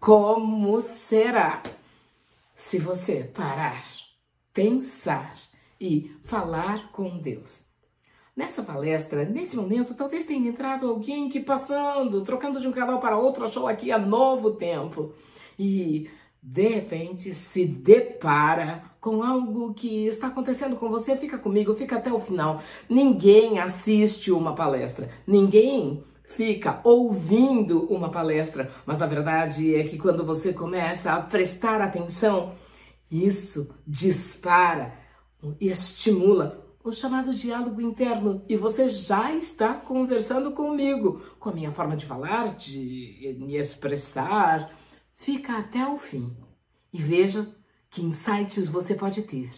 como será se você parar, pensar e falar com Deus. Nessa palestra, nesse momento, talvez tenha entrado alguém que passando, trocando de um canal para outro, achou aqui a novo tempo e de repente se depara com algo que está acontecendo com você, fica comigo, fica até o final. Ninguém assiste uma palestra, ninguém fica ouvindo uma palestra, mas a verdade é que quando você começa a prestar atenção, isso dispara, estimula o chamado diálogo interno e você já está conversando comigo, com a minha forma de falar, de me expressar. Fica até o fim e veja que insights você pode ter.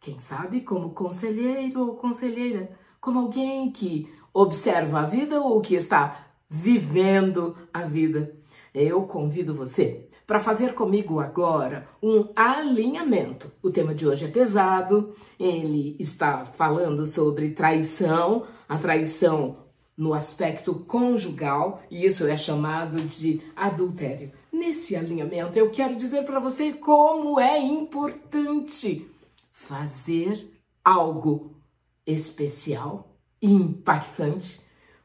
Quem sabe como conselheiro ou conselheira, como alguém que observa a vida ou que está vivendo a vida. Eu convido você para fazer comigo agora um alinhamento. O tema de hoje é pesado, ele está falando sobre traição, a traição no aspecto conjugal, e isso é chamado de adultério. Nesse alinhamento, eu quero dizer para você como é importante fazer algo especial, impactante,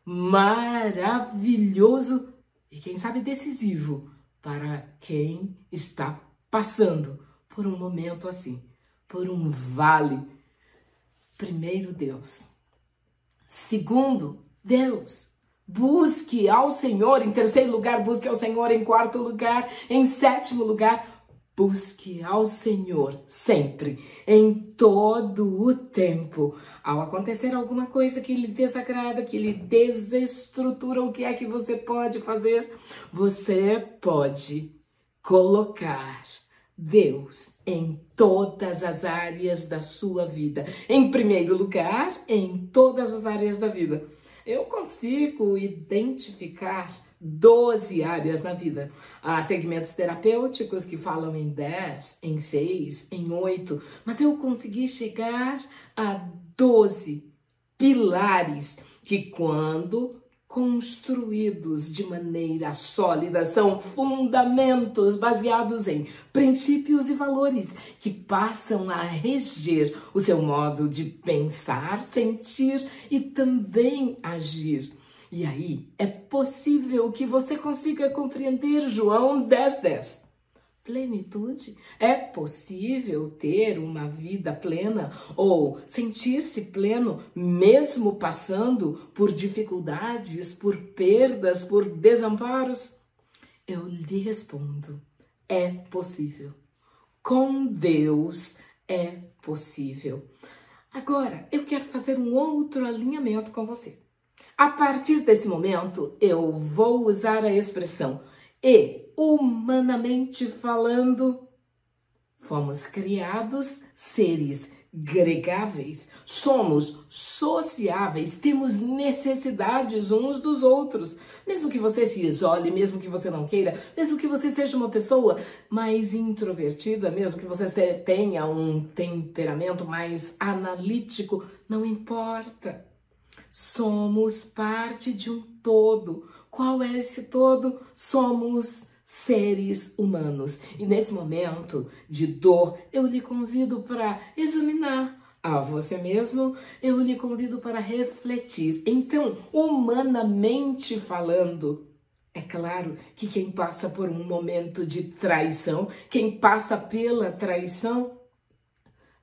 maravilhoso e, quem sabe, decisivo para quem está passando por um momento assim, por um vale. Primeiro, Deus. Segundo, Deus. Busque ao Senhor. Em terceiro lugar, busque ao Senhor. Em quarto lugar, em sétimo lugar, Busque ao Senhor sempre, em todo o tempo. Ao acontecer alguma coisa que lhe desagrada, que lhe desestrutura, o que é que você pode fazer? Você pode colocar Deus em todas as áreas da sua vida. Em primeiro lugar, em todas as áreas da vida. Eu consigo identificar 12 áreas na vida. Há segmentos terapêuticos que falam em 10, em 6, em 8, mas eu consegui chegar a 12 pilares que, quando construídos de maneira sólida, são fundamentos baseados em princípios e valores que passam a reger o seu modo de pensar, sentir e também agir. E aí é possível que você consiga compreender João 10, 10. Plenitude. É possível ter uma vida plena ou sentir-se pleno mesmo passando por dificuldades, por perdas, por desamparos? Eu lhe respondo: é possível. Com Deus é possível. Agora, eu quero fazer um outro alinhamento com você. A partir desse momento, eu vou usar a expressão e, humanamente falando, fomos criados seres gregáveis, somos sociáveis, temos necessidades uns dos outros. Mesmo que você se isole, mesmo que você não queira, mesmo que você seja uma pessoa mais introvertida, mesmo que você tenha um temperamento mais analítico, não importa. Somos parte de um todo. Qual é esse todo? Somos seres humanos. E nesse momento de dor, eu lhe convido para examinar a você mesmo, eu lhe convido para refletir. Então, humanamente falando, é claro que quem passa por um momento de traição, quem passa pela traição,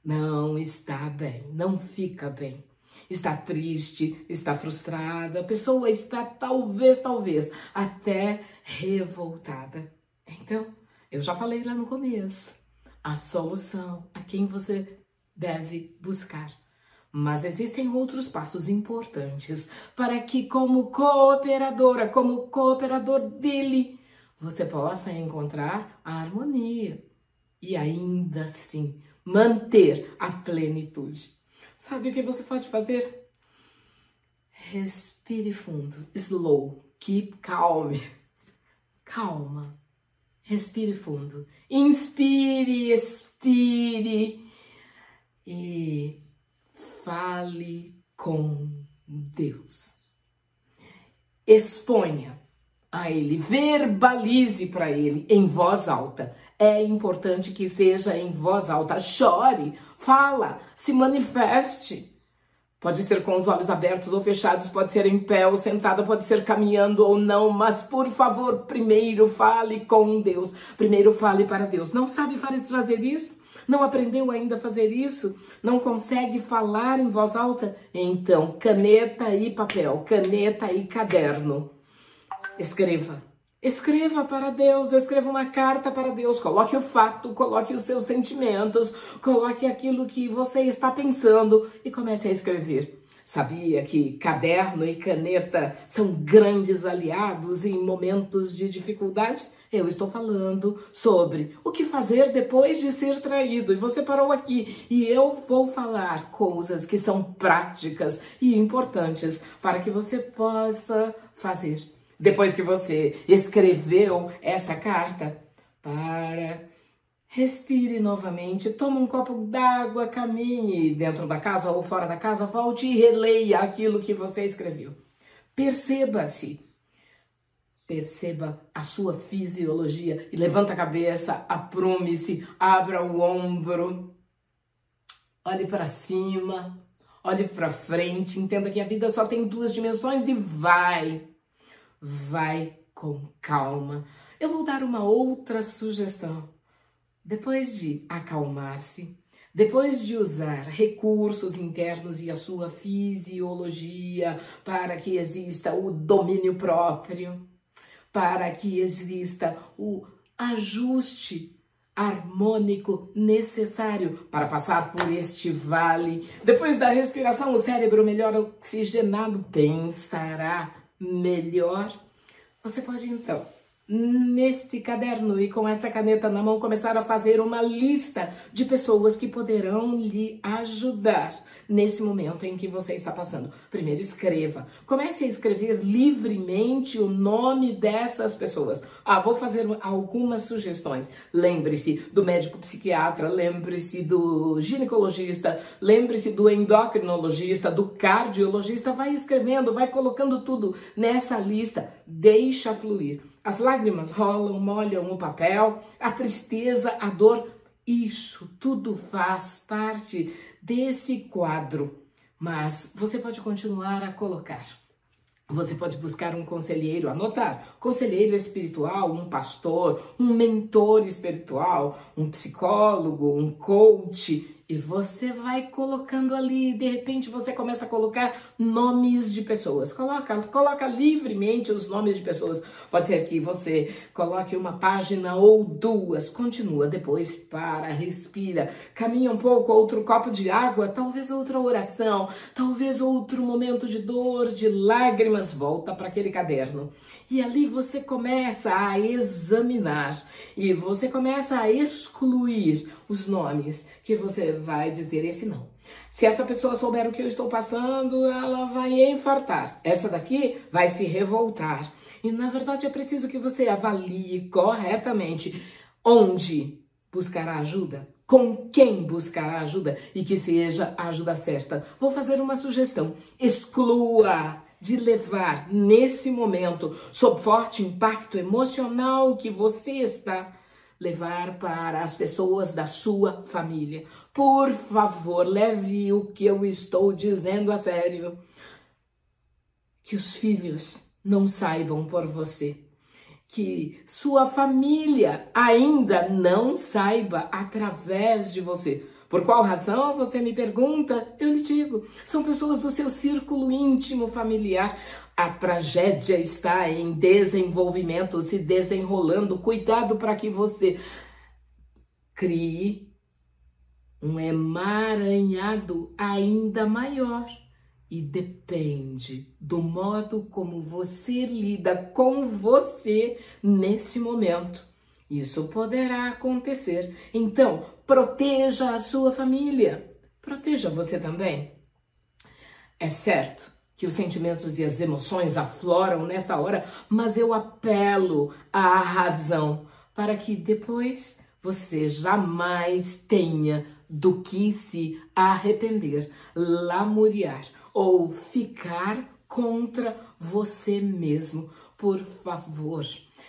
não está bem, não fica bem está triste, está frustrada, a pessoa está talvez, talvez até revoltada. Então, eu já falei lá no começo, a solução a quem você deve buscar. Mas existem outros passos importantes para que, como cooperadora, como cooperador dele, você possa encontrar a harmonia e ainda assim manter a plenitude. Sabe o que você pode fazer? Respire fundo. Slow. Keep calm. Calma. Respire fundo. Inspire, expire. E fale com Deus. Exponha a ele, verbalize para ele em voz alta. É importante que seja em voz alta. Chore, fala, se manifeste. Pode ser com os olhos abertos ou fechados, pode ser em pé ou sentada, pode ser caminhando ou não, mas por favor, primeiro fale com Deus. Primeiro fale para Deus. Não sabe fazer isso? Não aprendeu ainda a fazer isso? Não consegue falar em voz alta? Então, caneta e papel, caneta e caderno. Escreva. Escreva para Deus, escreva uma carta para Deus, coloque o fato, coloque os seus sentimentos, coloque aquilo que você está pensando e comece a escrever. Sabia que caderno e caneta são grandes aliados em momentos de dificuldade? Eu estou falando sobre o que fazer depois de ser traído. E você parou aqui. E eu vou falar coisas que são práticas e importantes para que você possa fazer depois que você escreveu esta carta, para, respire novamente, toma um copo d'água, caminhe dentro da casa ou fora da casa, volte e releia aquilo que você escreveu. Perceba-se. Perceba a sua fisiologia e levanta a cabeça, aprume-se, abra o ombro, olhe para cima, olhe para frente, entenda que a vida só tem duas dimensões e vai vai com calma. Eu vou dar uma outra sugestão. Depois de acalmar-se, depois de usar recursos internos e a sua fisiologia para que exista o domínio próprio, para que exista o ajuste harmônico necessário para passar por este vale. Depois da respiração, o cérebro melhor oxigenado pensará melhor, você pode então, neste caderno e com essa caneta na mão, começar a fazer uma lista de pessoas que poderão lhe ajudar nesse momento em que você está passando. Primeiro, escreva. Comece a escrever livremente o nome dessas pessoas. Ah, vou fazer algumas sugestões. Lembre-se do médico psiquiatra, lembre-se do ginecologista, lembre-se do endocrinologista, do cardiologista. Vai escrevendo, vai colocando tudo nessa lista. Deixa fluir. As lágrimas rolam, molham o papel, a tristeza, a dor. Isso tudo faz parte desse quadro, mas você pode continuar a colocar. Você pode buscar um conselheiro, anotar, conselheiro espiritual, um pastor, um mentor espiritual, um psicólogo, um coach, e você vai colocando ali, de repente você começa a colocar nomes de pessoas. Coloca, coloca livremente os nomes de pessoas. Pode ser que você coloque uma página ou duas, continua, depois para, respira, caminha um pouco, outro copo de água, talvez outra oração, talvez outro momento de dor, de lágrimas, volta para aquele caderno. E ali você começa a examinar e você começa a excluir os nomes que você vai dizer esse não. Se essa pessoa souber o que eu estou passando, ela vai infartar. Essa daqui vai se revoltar. E na verdade é preciso que você avalie corretamente onde buscará ajuda, com quem buscará ajuda e que seja a ajuda certa. Vou fazer uma sugestão: exclua de levar nesse momento, sob forte impacto emocional que você está levar para as pessoas da sua família. Por favor, leve o que eu estou dizendo a sério. Que os filhos não saibam por você. Que sua família ainda não saiba através de você. Por qual razão você me pergunta? Eu lhe digo, são pessoas do seu círculo íntimo familiar. A tragédia está em desenvolvimento, se desenrolando. Cuidado para que você crie um emaranhado ainda maior. E depende do modo como você lida com você nesse momento. Isso poderá acontecer. Então, proteja a sua família. Proteja você também. É certo que os sentimentos e as emoções afloram nessa hora, mas eu apelo à razão para que depois você jamais tenha do que se arrepender, lamuriar ou ficar contra você mesmo por favor,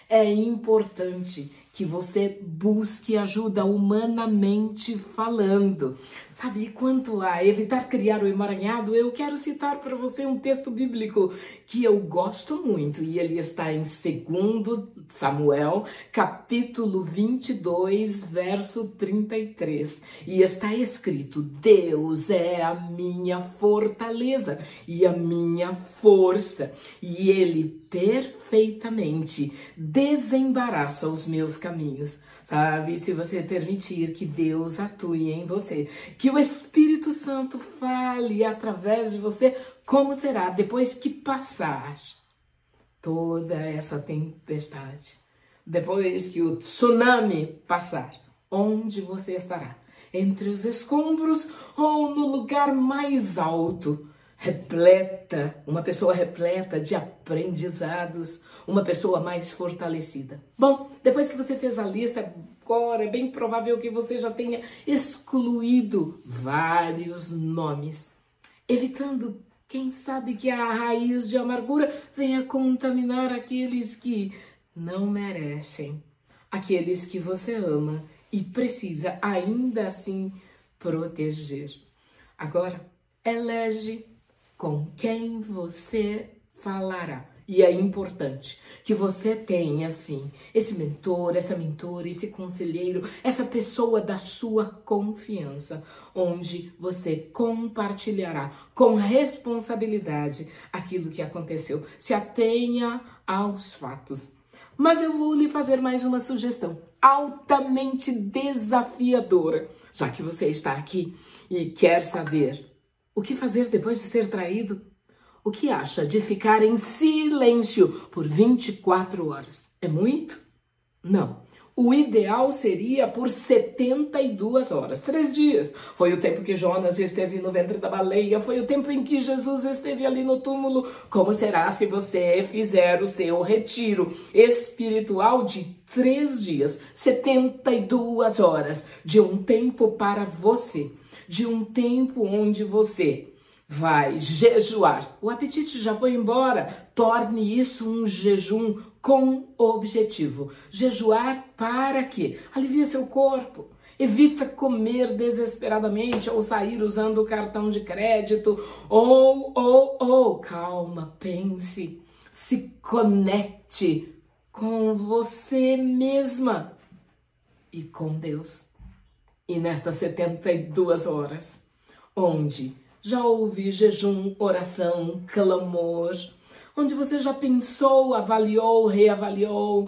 é importante que você busque ajuda humanamente falando. Sabe, quanto a evitar criar o emaranhado, eu quero citar para você um texto bíblico que eu gosto muito e ele está em 2 Samuel, capítulo 22, verso 33. E está escrito: Deus é a minha fortaleza e a minha força, e ele perfeitamente desembaraça os meus caminhos sabe? Se você permitir que Deus atue em você, que o Espírito Santo fale através de você, como será depois que passar toda essa tempestade, depois que o tsunami passar, onde você estará? Entre os escombros ou no lugar mais alto? Repleta, uma pessoa repleta de aprendizados, uma pessoa mais fortalecida. Bom, depois que você fez a lista, agora é bem provável que você já tenha excluído vários nomes, evitando, quem sabe, que a raiz de amargura venha contaminar aqueles que não merecem, aqueles que você ama e precisa ainda assim proteger. Agora, elege com quem você falará. E é importante que você tenha, assim, esse mentor, essa mentora, esse conselheiro, essa pessoa da sua confiança, onde você compartilhará com responsabilidade aquilo que aconteceu. Se atenha aos fatos. Mas eu vou lhe fazer mais uma sugestão altamente desafiadora, já que você está aqui e quer saber o que fazer depois de ser traído? O que acha de ficar em silêncio por 24 horas? É muito? Não. O ideal seria por 72 horas, três dias. Foi o tempo que Jonas esteve no ventre da baleia, foi o tempo em que Jesus esteve ali no túmulo. Como será se você fizer o seu retiro espiritual de três dias, 72 horas, de um tempo para você? De um tempo onde você vai jejuar. O apetite já foi embora. Torne isso um jejum com objetivo. Jejuar para quê? Alivia seu corpo. Evita comer desesperadamente ou sair usando o cartão de crédito. Ou, ou, ou, calma, pense. Se conecte com você mesma e com Deus e nestas 72 horas, onde já houve jejum, oração, clamor, onde você já pensou, avaliou, reavaliou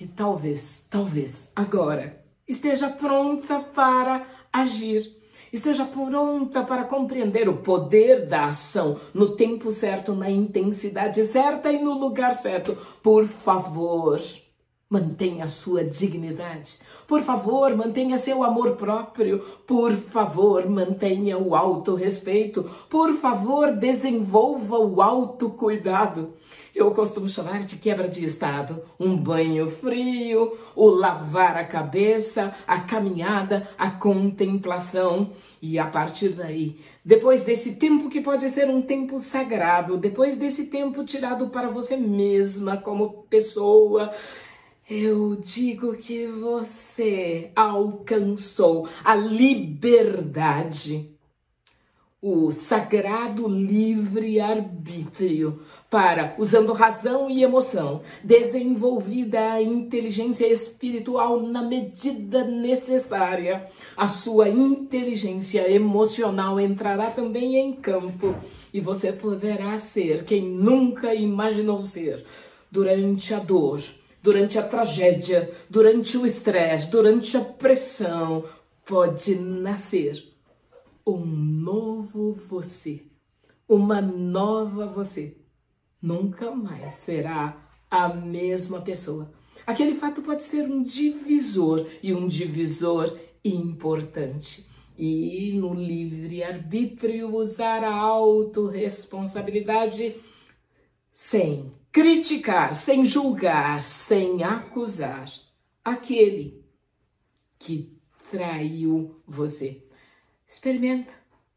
e talvez, talvez agora esteja pronta para agir. Esteja pronta para compreender o poder da ação no tempo certo, na intensidade certa e no lugar certo. Por favor, Mantenha sua dignidade. Por favor, mantenha seu amor próprio. Por favor, mantenha o autorrespeito. Por favor, desenvolva o autocuidado. Eu costumo chamar de quebra de estado. Um banho frio, o lavar a cabeça, a caminhada, a contemplação. E a partir daí, depois desse tempo que pode ser um tempo sagrado, depois desse tempo tirado para você mesma como pessoa, eu digo que você alcançou a liberdade, o sagrado livre-arbítrio para, usando razão e emoção, desenvolvida a inteligência espiritual na medida necessária, a sua inteligência emocional entrará também em campo e você poderá ser quem nunca imaginou ser durante a dor durante a tragédia, durante o estresse, durante a pressão, pode nascer um novo você, uma nova você. Nunca mais será a mesma pessoa. Aquele fato pode ser um divisor e um divisor importante. E no livre-arbítrio usar a autorresponsabilidade sem criticar, sem julgar, sem acusar aquele que traiu você. Experimenta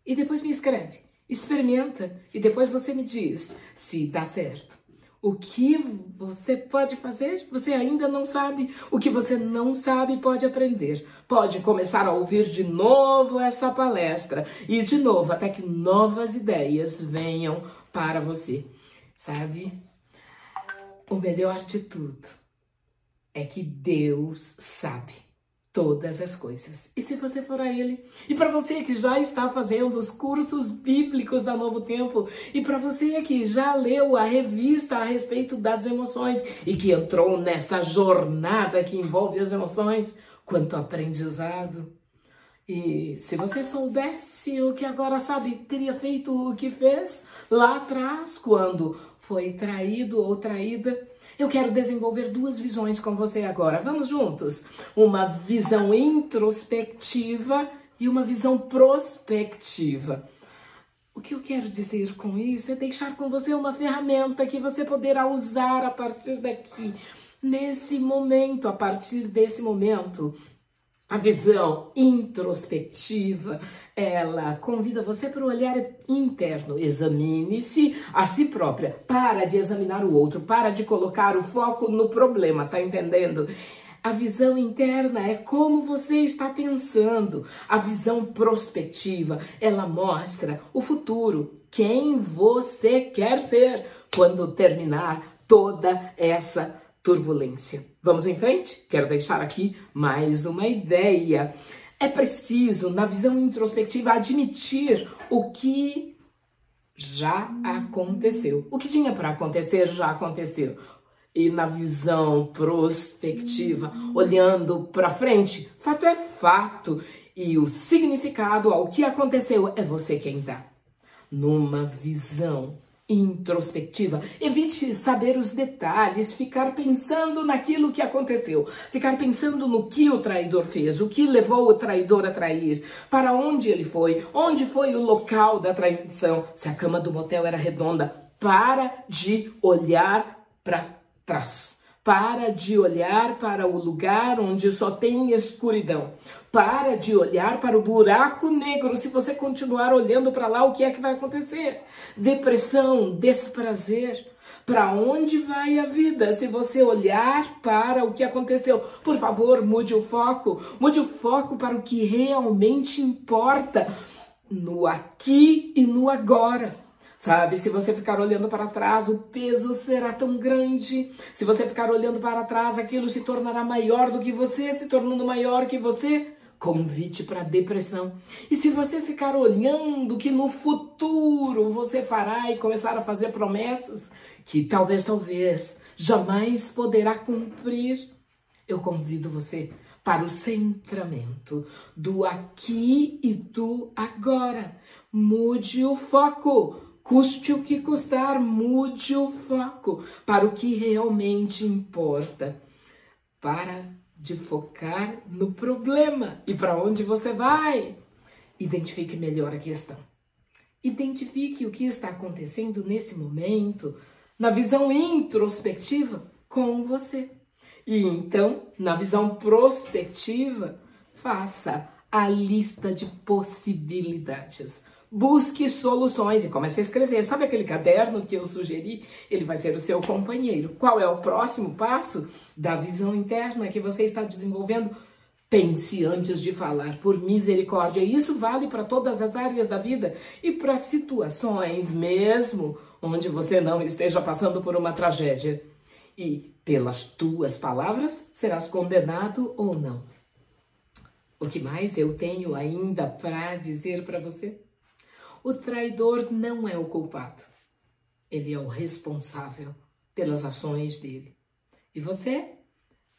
e depois me escreve. Experimenta e depois você me diz se dá certo. o que você pode fazer? Você ainda não sabe. O que você não sabe pode aprender. Pode começar a ouvir de novo essa palestra e de novo até que novas ideias venham para você. Sabe? O melhor de tudo é que Deus sabe todas as coisas. E se você for a Ele, e para você que já está fazendo os cursos bíblicos da Novo Tempo, e para você que já leu a revista a respeito das emoções e que entrou nessa jornada que envolve as emoções, quanto aprendizado. E se você soubesse o que agora sabe, teria feito o que fez lá atrás, quando foi traído ou traída eu quero desenvolver duas visões com você agora. Vamos juntos? Uma visão introspectiva e uma visão prospectiva. O que eu quero dizer com isso é deixar com você uma ferramenta que você poderá usar a partir daqui, nesse momento, a partir desse momento. A visão introspectiva, ela convida você para o olhar interno. Examine-se a si própria. Para de examinar o outro, para de colocar o foco no problema, tá entendendo? A visão interna é como você está pensando. A visão prospectiva, ela mostra o futuro, quem você quer ser quando terminar toda essa turbulência. Vamos em frente? Quero deixar aqui mais uma ideia. É preciso, na visão introspectiva, admitir o que já aconteceu. O que tinha para acontecer já aconteceu. E na visão prospectiva, olhando para frente, fato é fato. E o significado ao que aconteceu é você quem dá. Numa visão introspectiva. Evite saber os detalhes, ficar pensando naquilo que aconteceu, ficar pensando no que o traidor fez, o que levou o traidor a trair, para onde ele foi, onde foi o local da traição, se a cama do motel era redonda. Para de olhar para trás. Para de olhar para o lugar onde só tem escuridão. Para de olhar para o buraco negro. Se você continuar olhando para lá, o que é que vai acontecer? Depressão, desprazer. Para onde vai a vida? Se você olhar para o que aconteceu, por favor, mude o foco. Mude o foco para o que realmente importa no aqui e no agora. Sabe, se você ficar olhando para trás, o peso será tão grande. Se você ficar olhando para trás, aquilo se tornará maior do que você, se tornando maior que você. Convite para depressão. E se você ficar olhando que no futuro você fará e começar a fazer promessas que talvez, talvez jamais poderá cumprir, eu convido você para o centramento do aqui e do agora. Mude o foco Custe o que custar, mude o foco para o que realmente importa. Para de focar no problema e para onde você vai. Identifique melhor a questão. Identifique o que está acontecendo nesse momento, na visão introspectiva, com você. E então, na visão prospectiva, faça a lista de possibilidades. Busque soluções e comece a escrever. Sabe aquele caderno que eu sugeri? Ele vai ser o seu companheiro. Qual é o próximo passo da visão interna que você está desenvolvendo? Pense antes de falar, por misericórdia. Isso vale para todas as áreas da vida e para situações mesmo onde você não esteja passando por uma tragédia. E pelas tuas palavras serás condenado ou não. O que mais eu tenho ainda para dizer para você? O traidor não é o culpado. Ele é o responsável pelas ações dele. E você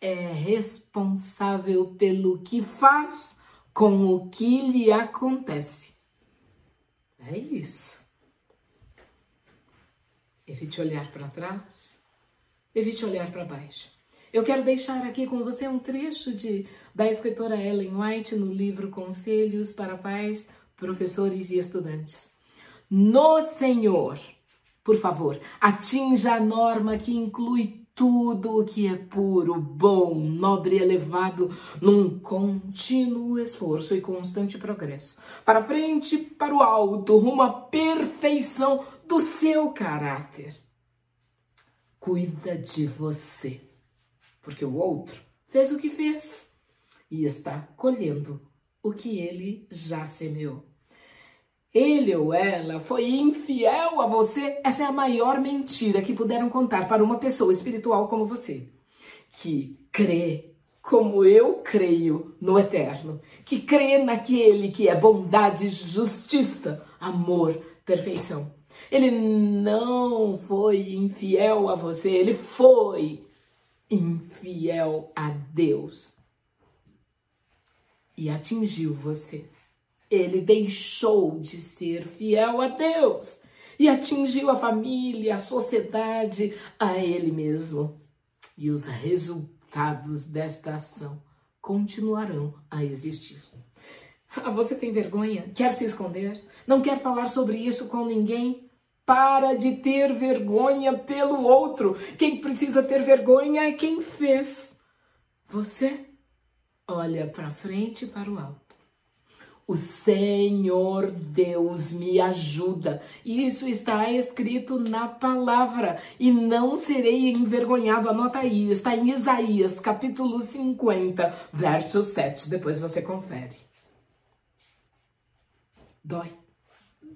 é responsável pelo que faz com o que lhe acontece. É isso. Evite olhar para trás, evite olhar para baixo. Eu quero deixar aqui com você um trecho de, da escritora Ellen White no livro Conselhos para Pais professores e estudantes. No Senhor, por favor, atinja a norma que inclui tudo o que é puro, bom, nobre e elevado num contínuo esforço e constante progresso. Para frente, para o alto, rumo à perfeição do seu caráter. cuida de você. Porque o outro fez o que fez e está colhendo o que ele já semeou. Ele ou ela foi infiel a você. Essa é a maior mentira que puderam contar para uma pessoa espiritual como você, que crê como eu creio no eterno, que crê naquele que é bondade, justiça, amor, perfeição. Ele não foi infiel a você, ele foi infiel a Deus e atingiu você. Ele deixou de ser fiel a Deus e atingiu a família, a sociedade, a ele mesmo. E os resultados desta ação continuarão a existir. Ah, você tem vergonha? Quer se esconder? Não quer falar sobre isso com ninguém? Para de ter vergonha pelo outro. Quem precisa ter vergonha é quem fez. Você olha para frente e para o alto. O Senhor Deus me ajuda. Isso está escrito na palavra. E não serei envergonhado. Anota aí. Está em Isaías, capítulo 50, verso 7. Depois você confere. Dói.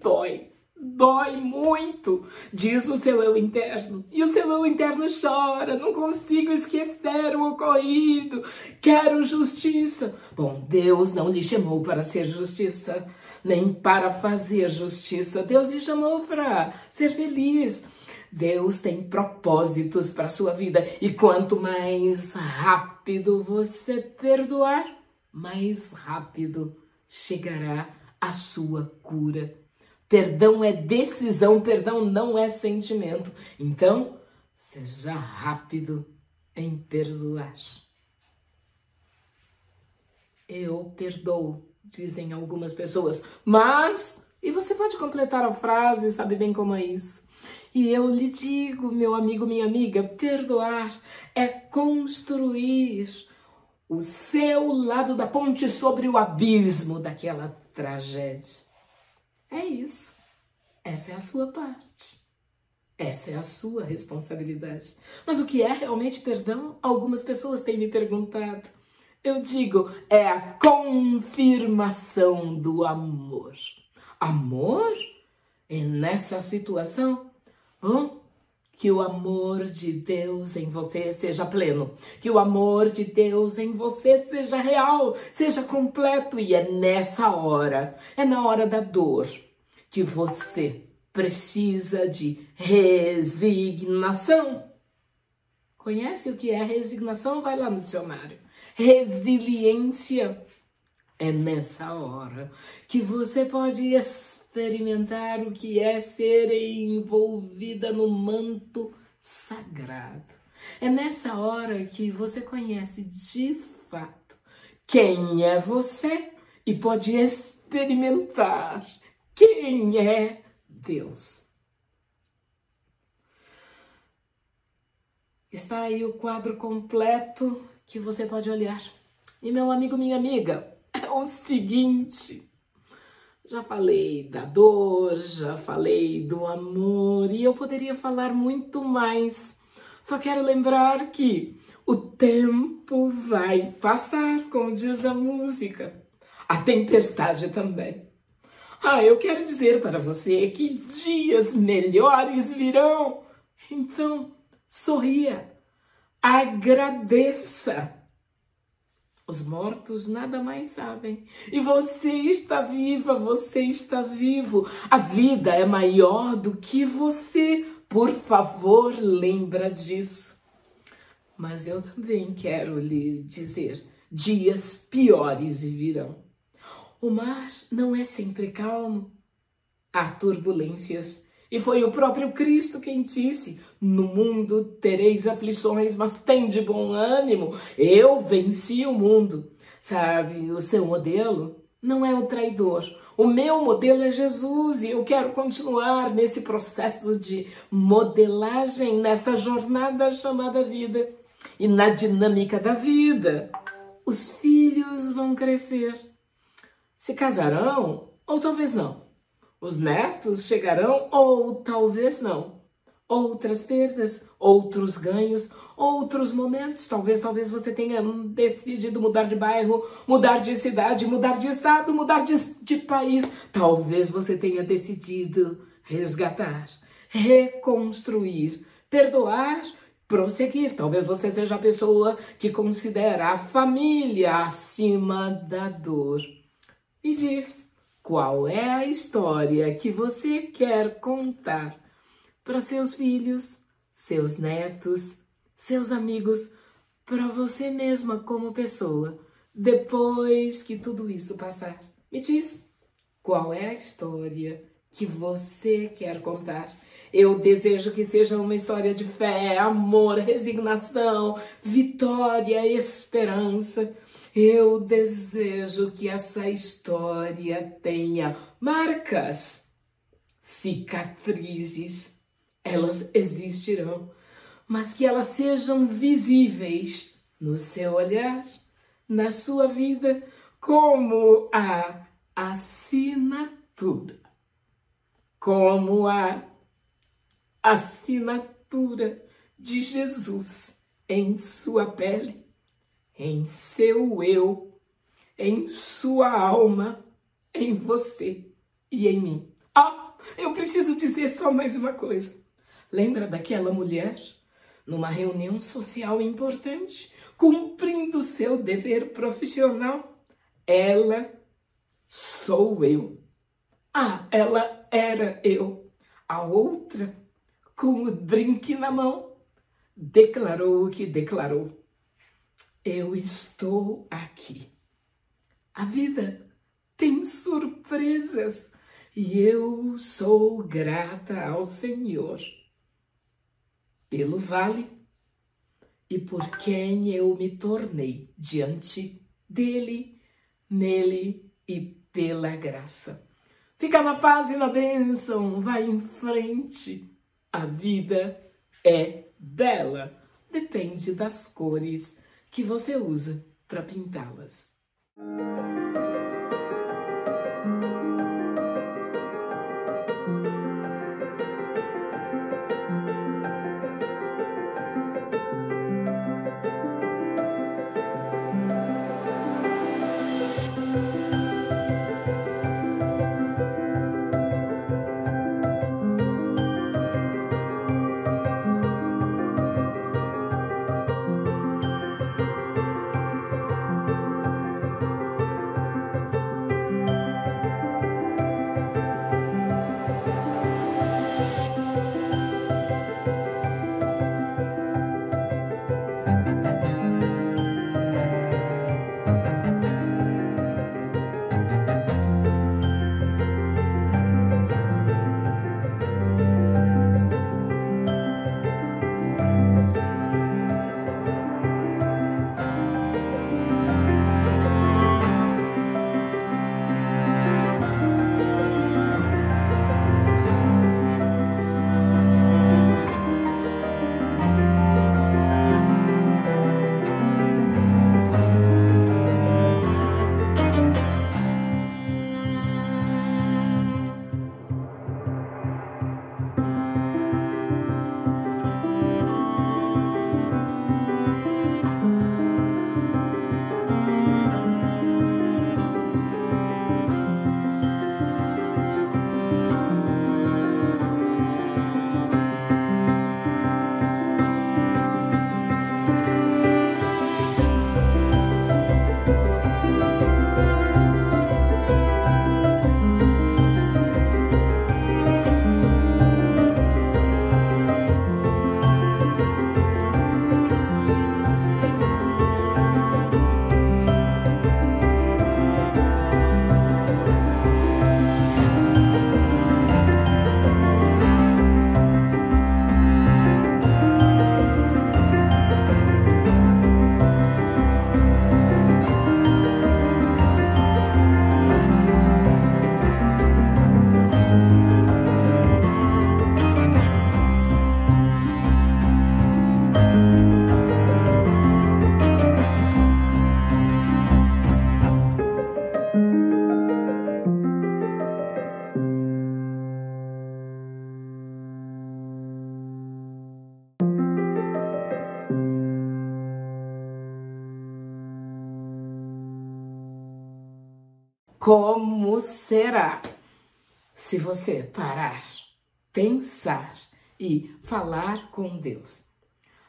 Dói dói muito, diz o seu eu interno. E o seu eu interno chora, não consigo esquecer o ocorrido, quero justiça. Bom, Deus não lhe chamou para ser justiça, nem para fazer justiça. Deus lhe chamou para ser feliz. Deus tem propósitos para a sua vida e quanto mais rápido você perdoar, mais rápido chegará a sua cura Perdão é decisão, perdão não é sentimento. Então, seja rápido em perdoar. Eu perdoo, dizem algumas pessoas, mas. E você pode completar a frase, sabe bem como é isso. E eu lhe digo, meu amigo, minha amiga, perdoar é construir o seu lado da ponte sobre o abismo daquela tragédia. É isso. Essa é a sua parte. Essa é a sua responsabilidade. Mas o que é realmente perdão? Algumas pessoas têm me perguntado. Eu digo, é a confirmação do amor. Amor? E nessa situação, hum, que o amor de Deus em você seja pleno, que o amor de Deus em você seja real, seja completo. E é nessa hora, é na hora da dor, que você precisa de resignação. Conhece o que é resignação? Vai lá no dicionário. Resiliência. É nessa hora que você pode experimentar o que é ser envolvida no manto sagrado. É nessa hora que você conhece de fato quem é você e pode experimentar quem é Deus. Está aí o quadro completo que você pode olhar. E meu amigo, minha amiga, é o seguinte. Já falei da dor, já falei do amor e eu poderia falar muito mais. Só quero lembrar que o tempo vai passar, como diz a música. A tempestade também. Ah, eu quero dizer para você que dias melhores virão. Então, sorria, agradeça. Os mortos nada mais sabem. E você está viva, você está vivo. A vida é maior do que você. Por favor, lembra disso. Mas eu também quero lhe dizer: dias piores virão. O mar não é sempre calmo. Há turbulências. E foi o próprio Cristo quem disse: No mundo tereis aflições, mas tem de bom ânimo. Eu venci o mundo. Sabe, o seu modelo não é o traidor. O meu modelo é Jesus e eu quero continuar nesse processo de modelagem, nessa jornada chamada vida. E na dinâmica da vida, os filhos vão crescer se casarão ou talvez não. Os netos chegarão ou talvez não. outras perdas, outros ganhos, outros momentos. Talvez, talvez você tenha decidido mudar de bairro, mudar de cidade, mudar de estado, mudar de, de país. Talvez você tenha decidido resgatar, reconstruir, perdoar, prosseguir. Talvez você seja a pessoa que considera a família acima da dor. Me diz, qual é a história que você quer contar para seus filhos, seus netos, seus amigos, para você mesma como pessoa, depois que tudo isso passar. Me diz, qual é a história que você quer contar? Eu desejo que seja uma história de fé, amor, resignação, vitória, esperança. Eu desejo que essa história tenha marcas, cicatrizes, elas existirão, mas que elas sejam visíveis no seu olhar, na sua vida, como a assinatura, como a assinatura de Jesus em sua pele, em seu eu, em sua alma, em você e em mim. Ah, eu preciso dizer só mais uma coisa. Lembra daquela mulher numa reunião social importante, cumprindo seu dever profissional? Ela sou eu. Ah, ela era eu. A outra, com o drink na mão, declarou o que declarou. Eu estou aqui. A vida tem surpresas e eu sou grata ao Senhor pelo vale e por quem eu me tornei diante dele, nele e pela graça. Fica na paz e na bênção, vai em frente. A vida é bela, depende das cores que você usa para pintá-las. Como será se você parar, pensar e falar com Deus.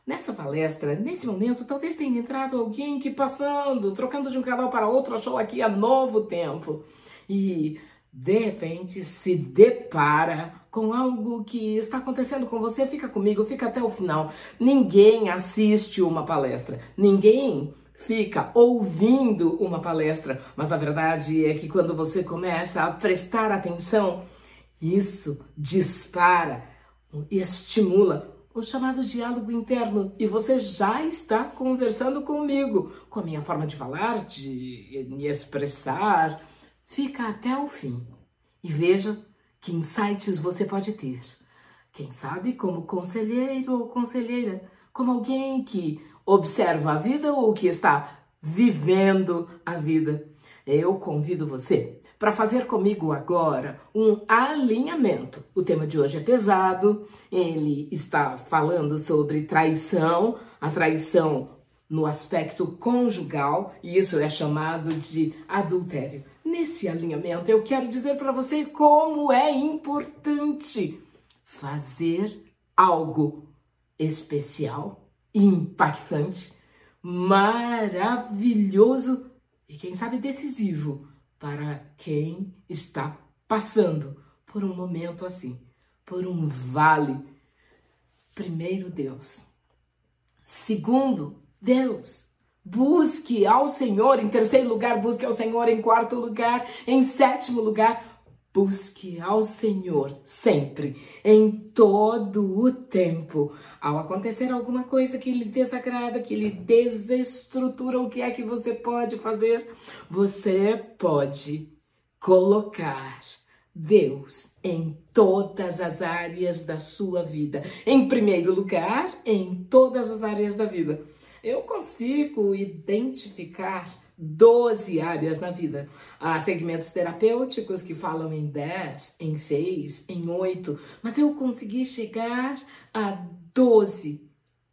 Nessa palestra, nesse momento, talvez tenha entrado alguém que passando, trocando de um canal para outro, achou aqui a novo tempo e de repente se depara com algo que está acontecendo com você, fica comigo, fica até o final. Ninguém assiste uma palestra, ninguém fica ouvindo uma palestra, mas na verdade é que quando você começa a prestar atenção, isso dispara, estimula o chamado diálogo interno e você já está conversando comigo, com a minha forma de falar, de me expressar. Fica até o fim e veja que insights você pode ter. Quem sabe como conselheiro ou conselheira, como alguém que observa a vida ou que está vivendo a vida. Eu convido você para fazer comigo agora um alinhamento. O tema de hoje é pesado, ele está falando sobre traição, a traição no aspecto conjugal, e isso é chamado de adultério. Nesse alinhamento, eu quero dizer para você como é importante fazer algo especial, impactante, maravilhoso e, quem sabe, decisivo para quem está passando por um momento assim, por um vale. Primeiro, Deus. Segundo, Deus. Busque ao Senhor. Em terceiro lugar, busque ao Senhor. Em quarto lugar, em sétimo lugar, Busque ao Senhor sempre, em todo o tempo. Ao acontecer alguma coisa que lhe desagrada, que lhe desestrutura, o que é que você pode fazer? Você pode colocar Deus em todas as áreas da sua vida. Em primeiro lugar, em todas as áreas da vida. Eu consigo identificar 12 áreas na vida. Há segmentos terapêuticos que falam em 10, em 6, em 8, mas eu consegui chegar a 12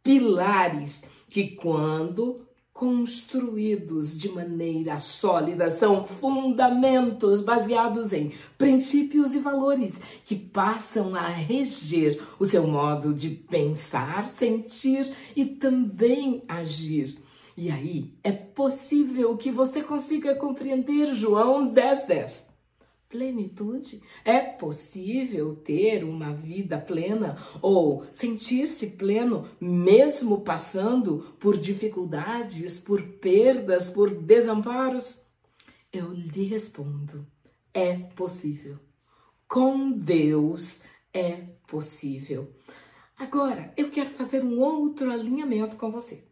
pilares que, quando construídos de maneira sólida, são fundamentos baseados em princípios e valores que passam a reger o seu modo de pensar, sentir e também agir. E aí é possível que você consiga compreender João 10, 10. Plenitude. É possível ter uma vida plena ou sentir-se pleno mesmo passando por dificuldades, por perdas, por desamparos? Eu lhe respondo: é possível. Com Deus é possível. Agora, eu quero fazer um outro alinhamento com você.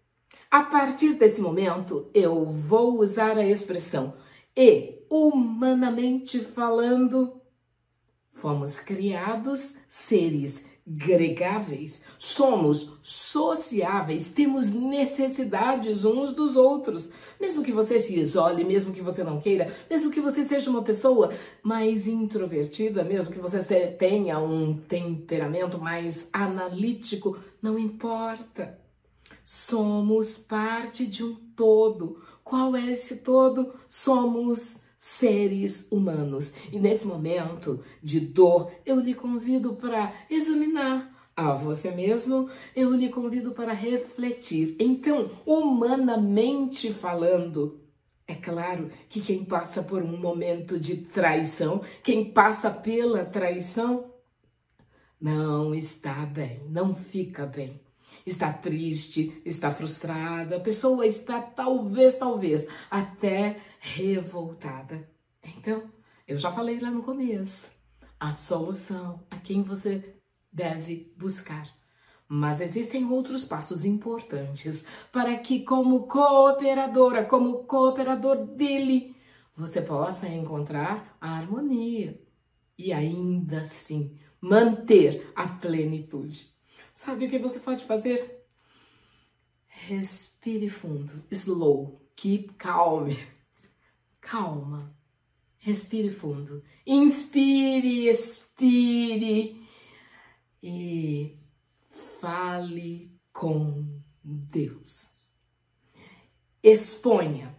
A partir desse momento, eu vou usar a expressão e, humanamente falando, fomos criados seres gregáveis, somos sociáveis, temos necessidades uns dos outros. Mesmo que você se isole, mesmo que você não queira, mesmo que você seja uma pessoa mais introvertida, mesmo que você tenha um temperamento mais analítico, não importa. Somos parte de um todo. Qual é esse todo? Somos seres humanos. E nesse momento de dor, eu lhe convido para examinar a você mesmo, eu lhe convido para refletir. Então, humanamente falando, é claro que quem passa por um momento de traição, quem passa pela traição, não está bem, não fica bem está triste, está frustrada, a pessoa está talvez, talvez até revoltada. Então, eu já falei lá no começo, a solução a quem você deve buscar. Mas existem outros passos importantes para que, como cooperadora, como cooperador dele, você possa encontrar a harmonia e ainda assim manter a plenitude. Sabe o que você pode fazer? Respire fundo. Slow. Keep calm. Calma. Respire fundo. Inspire, expire. E fale com Deus. Exponha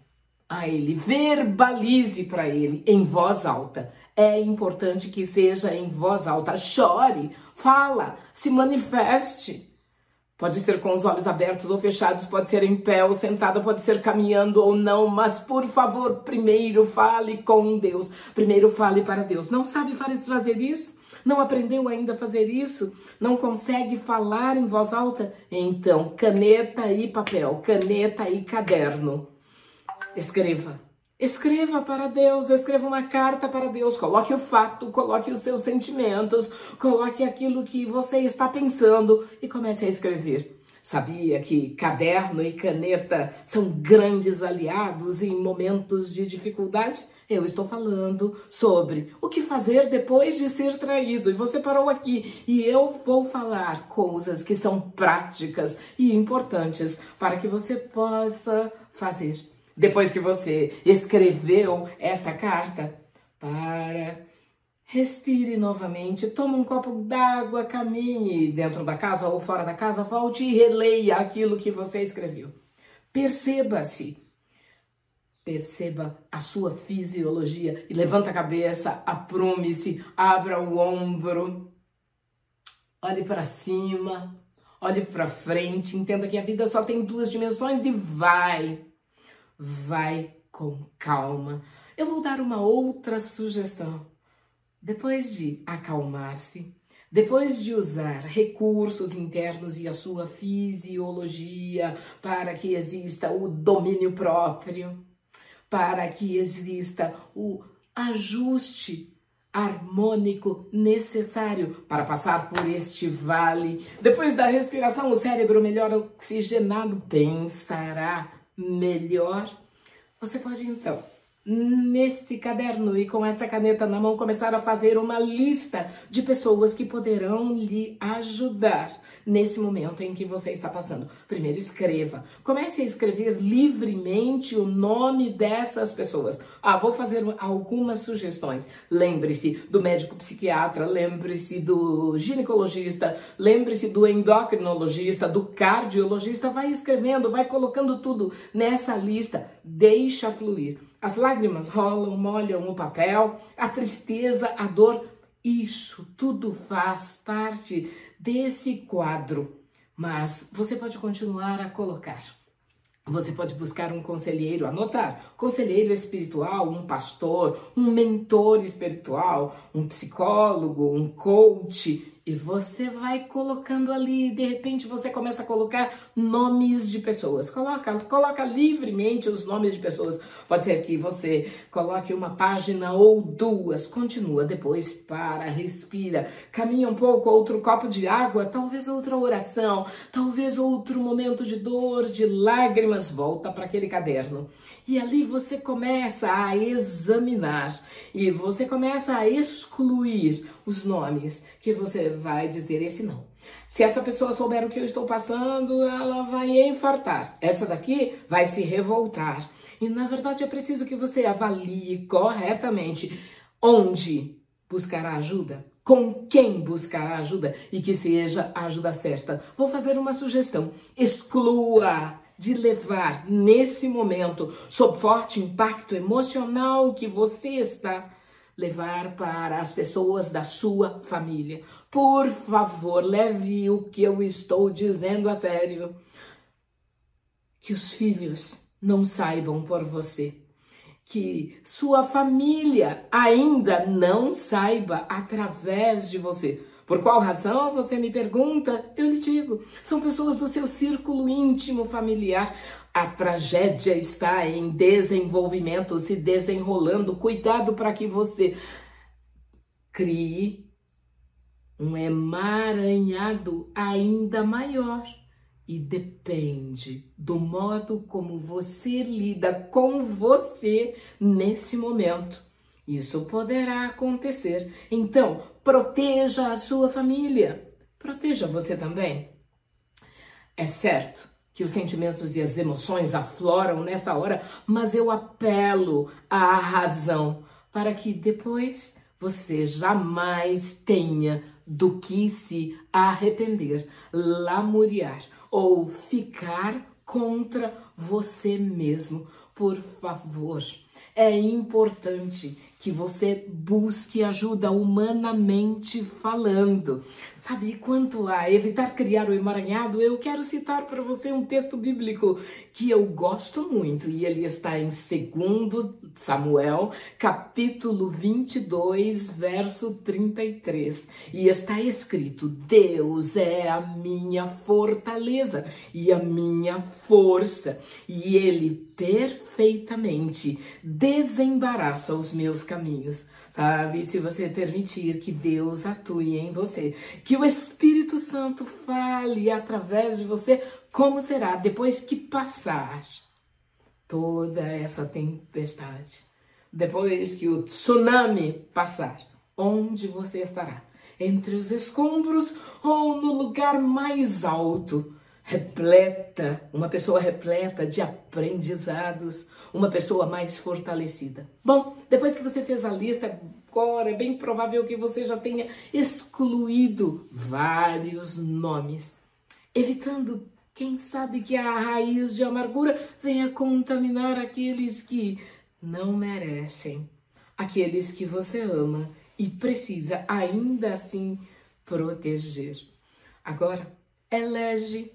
a ele, verbalize para ele em voz alta. É importante que seja em voz alta. Chore, fala, se manifeste. Pode ser com os olhos abertos ou fechados, pode ser em pé ou sentada, pode ser caminhando ou não, mas por favor, primeiro fale com Deus. Primeiro fale para Deus. Não sabe fazer isso? Não aprendeu ainda a fazer isso? Não consegue falar em voz alta? Então, caneta e papel, caneta e caderno. Escreva. Escreva para Deus, escreva uma carta para Deus, coloque o fato, coloque os seus sentimentos, coloque aquilo que você está pensando e comece a escrever. Sabia que caderno e caneta são grandes aliados em momentos de dificuldade? Eu estou falando sobre o que fazer depois de ser traído. E você parou aqui e eu vou falar coisas que são práticas e importantes para que você possa fazer depois que você escreveu essa carta, para, respire novamente, toma um copo d'água, caminhe dentro da casa ou fora da casa, volte e releia aquilo que você escreveu. Perceba-se. Perceba a sua fisiologia e levanta a cabeça, aprume-se, abra o ombro, olhe para cima, olhe para frente, entenda que a vida só tem duas dimensões e vai vai com calma. Eu vou dar uma outra sugestão. Depois de acalmar-se, depois de usar recursos internos e a sua fisiologia para que exista o domínio próprio, para que exista o ajuste harmônico necessário para passar por este vale. Depois da respiração, o cérebro melhor oxigenado pensará melhor, você pode então, neste caderno e com essa caneta na mão, começar a fazer uma lista de pessoas que poderão lhe ajudar nesse momento em que você está passando. Primeiro, escreva. Comece a escrever livremente o nome dessas pessoas. Ah, vou fazer algumas sugestões. Lembre-se do médico psiquiatra, lembre-se do ginecologista, lembre-se do endocrinologista, do cardiologista. Vai escrevendo, vai colocando tudo nessa lista. Deixa fluir. As lágrimas rolam, molham o papel, a tristeza, a dor. Isso tudo faz parte desse quadro, mas você pode continuar a colocar. Você pode buscar um conselheiro, anotar, conselheiro espiritual, um pastor, um mentor espiritual, um psicólogo, um coach, e você vai colocando ali, de repente você começa a colocar nomes de pessoas. Coloca, coloca livremente os nomes de pessoas. Pode ser que você coloque uma página ou duas, continua, depois para, respira, caminha um pouco, outro copo de água, talvez outra oração, talvez outro momento de dor, de lágrimas, volta para aquele caderno. E ali você começa a examinar e você começa a excluir os nomes que você vai dizer esse não. Se essa pessoa souber o que eu estou passando, ela vai infartar. Essa daqui vai se revoltar. E na verdade é preciso que você avalie corretamente onde buscará ajuda, com quem buscará ajuda e que seja a ajuda certa. Vou fazer uma sugestão: exclua de levar nesse momento, sob forte impacto emocional que você está, levar para as pessoas da sua família. Por favor, leve o que eu estou dizendo a sério. Que os filhos não saibam por você. Que sua família ainda não saiba através de você. Por qual razão você me pergunta? Eu lhe digo, são pessoas do seu círculo íntimo familiar. A tragédia está em desenvolvimento, se desenrolando. Cuidado para que você crie um emaranhado ainda maior. E depende do modo como você lida com você nesse momento. Isso poderá acontecer. Então, proteja a sua família. Proteja você também. É certo que os sentimentos e as emoções afloram nessa hora, mas eu apelo à razão para que depois você jamais tenha do que se arrepender, lamuriar ou ficar contra você mesmo. Por favor, é importante que você busque ajuda humanamente falando. Sabe, quanto a evitar criar o emaranhado, eu quero citar para você um texto bíblico que eu gosto muito e ele está em 2 Samuel, capítulo 22, verso 33. E está escrito: Deus é a minha fortaleza e a minha força, e ele perfeitamente desembaraça os meus caminhos sabe? Se você permitir que Deus atue em você, que o Espírito Santo fale através de você, como será depois que passar toda essa tempestade, depois que o tsunami passar, onde você estará? Entre os escombros ou no lugar mais alto? Repleta, uma pessoa repleta de aprendizados, uma pessoa mais fortalecida. Bom, depois que você fez a lista, agora é bem provável que você já tenha excluído vários nomes, evitando, quem sabe, que a raiz de amargura venha contaminar aqueles que não merecem, aqueles que você ama e precisa ainda assim proteger. Agora, elege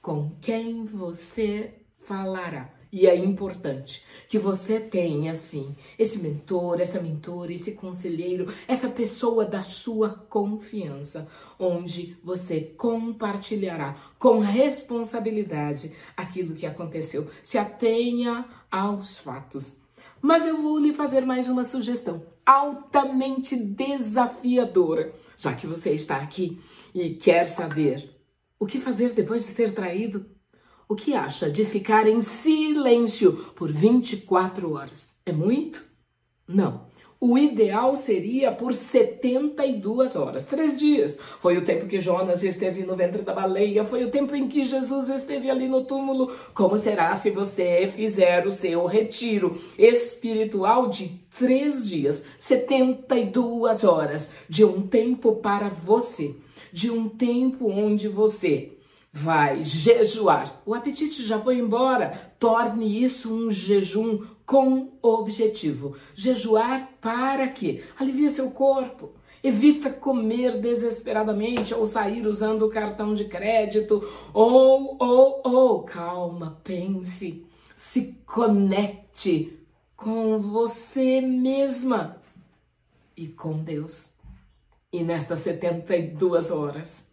com quem você falará. E é importante que você tenha, assim, esse mentor, essa mentora, esse conselheiro, essa pessoa da sua confiança, onde você compartilhará com responsabilidade aquilo que aconteceu. Se atenha aos fatos. Mas eu vou lhe fazer mais uma sugestão altamente desafiadora, já que você está aqui e quer saber o que fazer depois de ser traído? O que acha de ficar em silêncio por 24 horas? É muito? Não. O ideal seria por 72 horas, três dias. Foi o tempo que Jonas esteve no ventre da baleia, foi o tempo em que Jesus esteve ali no túmulo. Como será se você fizer o seu retiro espiritual de três dias, 72 horas, de um tempo para você? De um tempo onde você vai jejuar. O apetite já foi embora. Torne isso um jejum com objetivo. Jejuar para quê? Alivia seu corpo. Evita comer desesperadamente ou sair usando o cartão de crédito. Ou, ou, ou, calma, pense. Se conecte com você mesma e com Deus e nestas 72 horas,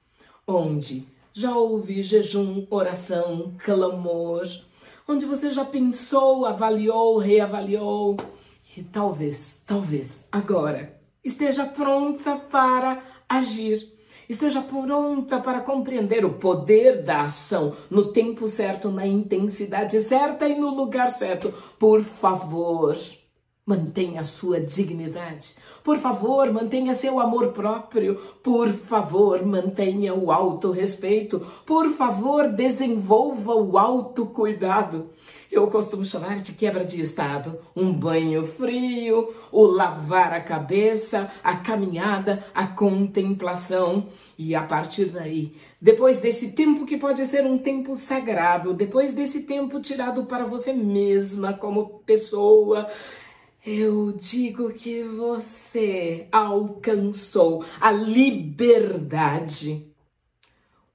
onde já houve jejum, oração, clamor, onde você já pensou, avaliou, reavaliou e talvez, talvez agora esteja pronta para agir. Esteja pronta para compreender o poder da ação no tempo certo, na intensidade certa e no lugar certo. Por favor, Mantenha a sua dignidade. Por favor, mantenha seu amor próprio. Por favor, mantenha o autorrespeito. Por favor, desenvolva o autocuidado. Eu costumo chamar de quebra de estado. Um banho frio, o lavar a cabeça, a caminhada, a contemplação. E a partir daí, depois desse tempo que pode ser um tempo sagrado, depois desse tempo tirado para você mesma como pessoa, eu digo que você alcançou a liberdade,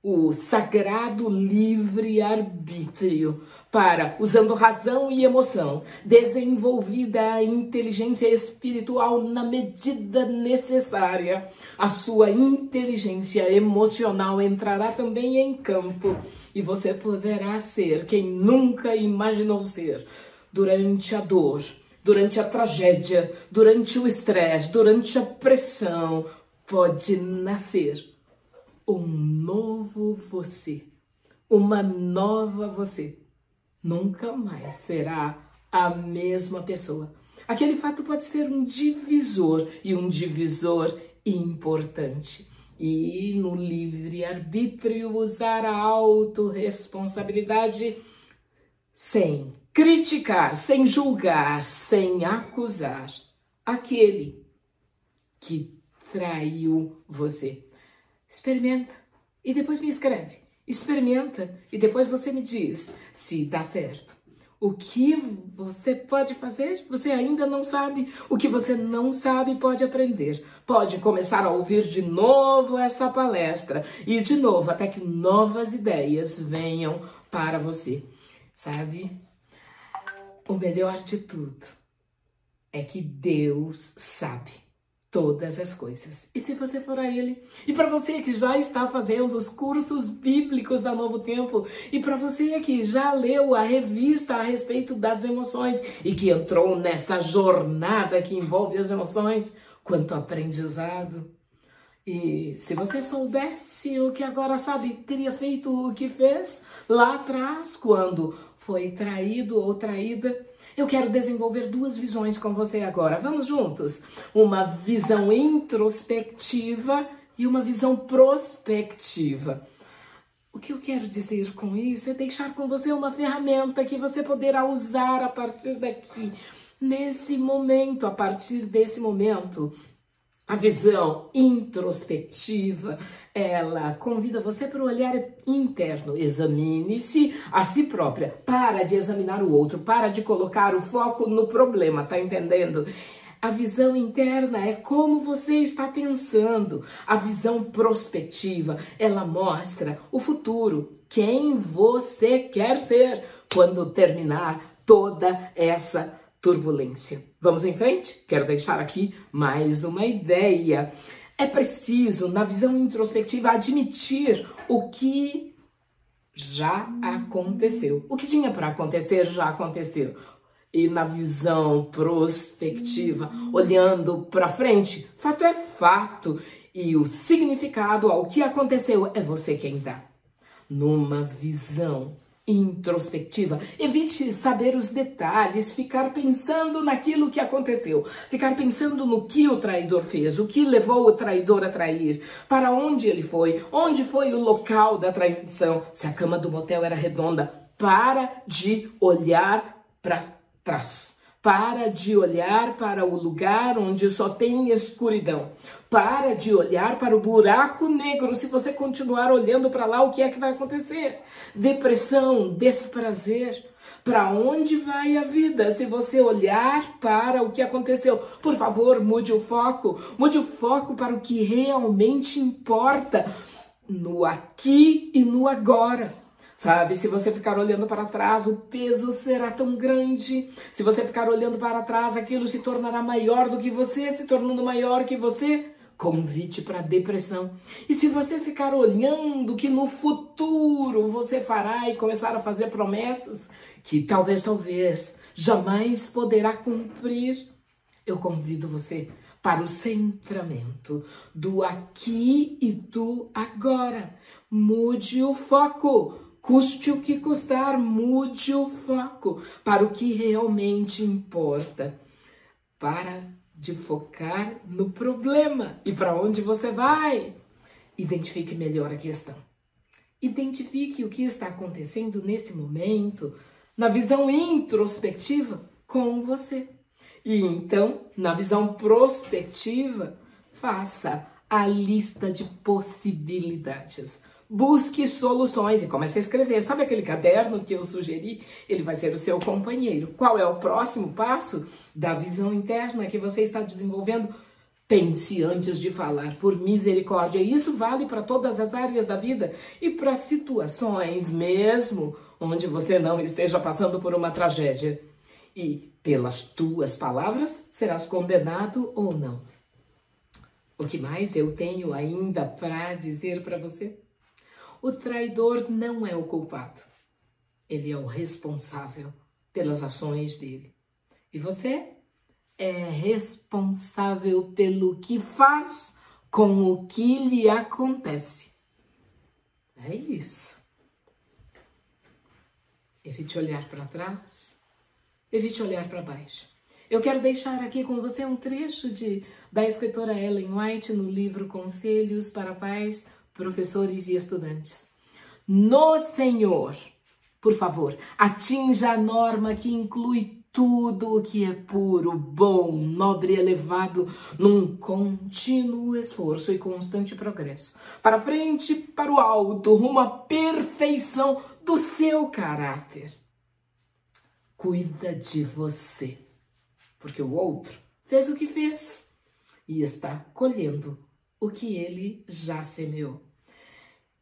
o sagrado livre-arbítrio para, usando razão e emoção, desenvolvida a inteligência espiritual na medida necessária, a sua inteligência emocional entrará também em campo e você poderá ser quem nunca imaginou ser durante a dor durante a tragédia, durante o estresse, durante a pressão, pode nascer um novo você, uma nova você. Nunca mais será a mesma pessoa. Aquele fato pode ser um divisor e um divisor importante. E no livre-arbítrio usar a autorresponsabilidade sem criticar, sem julgar, sem acusar aquele que traiu você. Experimenta e depois me escreve. Experimenta e depois você me diz se dá certo. o que você pode fazer? Você ainda não sabe. O que você não sabe pode aprender. Pode começar a ouvir de novo essa palestra e de novo até que novas ideias venham para você. Sabe? O melhor de tudo é que Deus sabe todas as coisas. E se você for a Ele, e para você que já está fazendo os cursos bíblicos da Novo Tempo, e para você que já leu a revista a respeito das emoções e que entrou nessa jornada que envolve as emoções, quanto aprendizado. E se você soubesse o que agora sabe, teria feito o que fez lá atrás, quando foi traído ou traída, eu quero desenvolver duas visões com você agora. Vamos juntos? Uma visão introspectiva e uma visão prospectiva. O que eu quero dizer com isso é deixar com você uma ferramenta que você poderá usar a partir daqui, nesse momento, a partir desse momento. A visão introspectiva ela convida você para o olhar interno. Examine-se a si própria. Para de examinar o outro. Para de colocar o foco no problema. Tá entendendo? A visão interna é como você está pensando. A visão prospectiva, ela mostra o futuro, quem você quer ser quando terminar toda essa turbulência. Vamos em frente? Quero deixar aqui mais uma ideia. É preciso, na visão introspectiva, admitir o que já aconteceu. O que tinha para acontecer já aconteceu. E na visão prospectiva, olhando para frente, fato é fato. E o significado ao que aconteceu é você quem dá. Numa visão introspectiva. Evite saber os detalhes, ficar pensando naquilo que aconteceu, ficar pensando no que o traidor fez, o que levou o traidor a trair, para onde ele foi, onde foi o local da traição, se a cama do motel era redonda. Para de olhar para trás. Para de olhar para o lugar onde só tem escuridão. Para de olhar para o buraco negro. Se você continuar olhando para lá, o que é que vai acontecer? Depressão, desprazer. Para onde vai a vida? Se você olhar para o que aconteceu, por favor, mude o foco. Mude o foco para o que realmente importa no aqui e no agora. Sabe, se você ficar olhando para trás, o peso será tão grande. Se você ficar olhando para trás, aquilo se tornará maior do que você, se tornando maior que você. Convite para depressão. E se você ficar olhando que no futuro você fará e começar a fazer promessas que talvez, talvez jamais poderá cumprir, eu convido você para o centramento do aqui e do agora. Mude o foco Custe o que custar, mude o foco para o que realmente importa. Para de focar no problema e para onde você vai. Identifique melhor a questão. Identifique o que está acontecendo nesse momento, na visão introspectiva, com você. E então, na visão prospectiva, faça a lista de possibilidades busque soluções e comece a escrever. Sabe aquele caderno que eu sugeri? Ele vai ser o seu companheiro. Qual é o próximo passo da visão interna que você está desenvolvendo? Pense antes de falar, por misericórdia. Isso vale para todas as áreas da vida e para situações mesmo onde você não esteja passando por uma tragédia. E pelas tuas palavras serás condenado ou não. O que mais eu tenho ainda para dizer para você? O traidor não é o culpado. Ele é o responsável pelas ações dele. E você é responsável pelo que faz com o que lhe acontece. É isso. Evite olhar para trás, evite olhar para baixo. Eu quero deixar aqui com você um trecho de, da escritora Ellen White no livro Conselhos para Pais professores e estudantes. No Senhor, por favor, atinja a norma que inclui tudo o que é puro, bom, nobre e elevado, num contínuo esforço e constante progresso. Para frente, para o alto, rumo à perfeição do seu caráter. cuida de você. Porque o outro fez o que fez e está colhendo o que ele já semeou.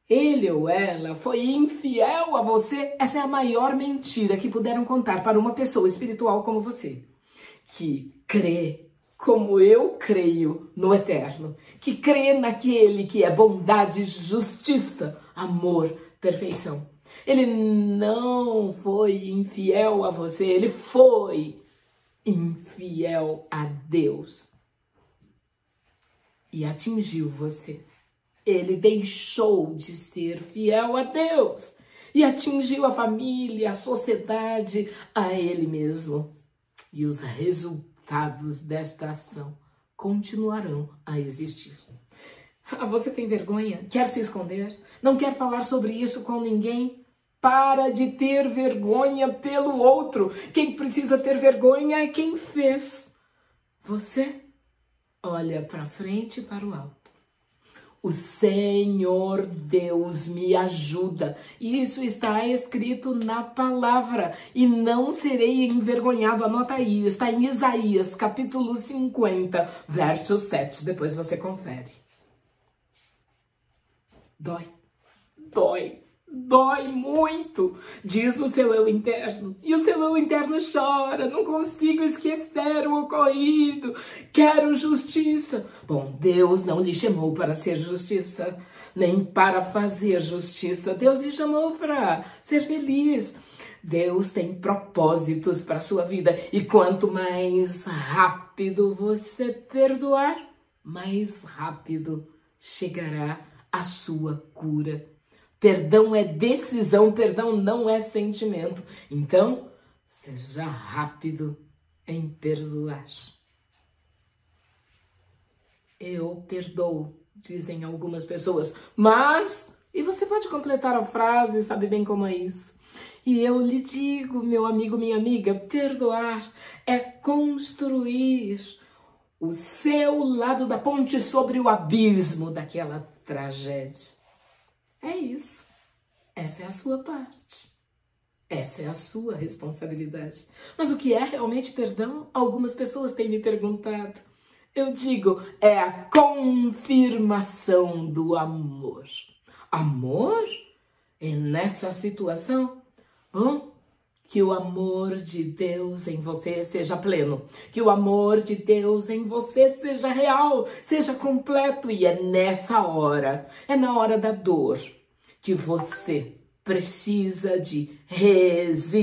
Ele ou ela foi infiel a você. Essa é a maior mentira que puderam contar para uma pessoa espiritual como você, que crê como eu creio no eterno, que crê naquele que é bondade, justiça, amor, perfeição. Ele não foi infiel a você, ele foi infiel a Deus e atingiu você. Ele deixou de ser fiel a Deus e atingiu a família, a sociedade, a ele mesmo. E os resultados desta ação continuarão a existir. Ah, você tem vergonha? Quer se esconder? Não quer falar sobre isso com ninguém? Para de ter vergonha pelo outro. Quem precisa ter vergonha é quem fez. Você olha para frente e para o alto. O Senhor Deus me ajuda. Isso está escrito na palavra. E não serei envergonhado. Anota aí. Está em Isaías, capítulo 50, verso 7. Depois você confere. Dói. Dói dói muito, diz o seu eu interno. E o seu eu interno chora, não consigo esquecer o ocorrido, quero justiça. Bom, Deus não lhe chamou para ser justiça, nem para fazer justiça. Deus lhe chamou para ser feliz. Deus tem propósitos para a sua vida e quanto mais rápido você perdoar, mais rápido chegará a sua cura Perdão é decisão, perdão não é sentimento. Então, seja rápido em perdoar. Eu perdoo, dizem algumas pessoas, mas. E você pode completar a frase, sabe bem como é isso. E eu lhe digo, meu amigo, minha amiga, perdoar é construir o seu lado da ponte sobre o abismo daquela tragédia. É isso. Essa é a sua parte. Essa é a sua responsabilidade. Mas o que é realmente perdão? Algumas pessoas têm me perguntado. Eu digo, é a confirmação do amor. Amor? É nessa situação? Bom, que o amor de Deus em você seja pleno, que o amor de Deus em você seja real, seja completo. E é nessa hora, é na hora da dor, que você precisa de resignação.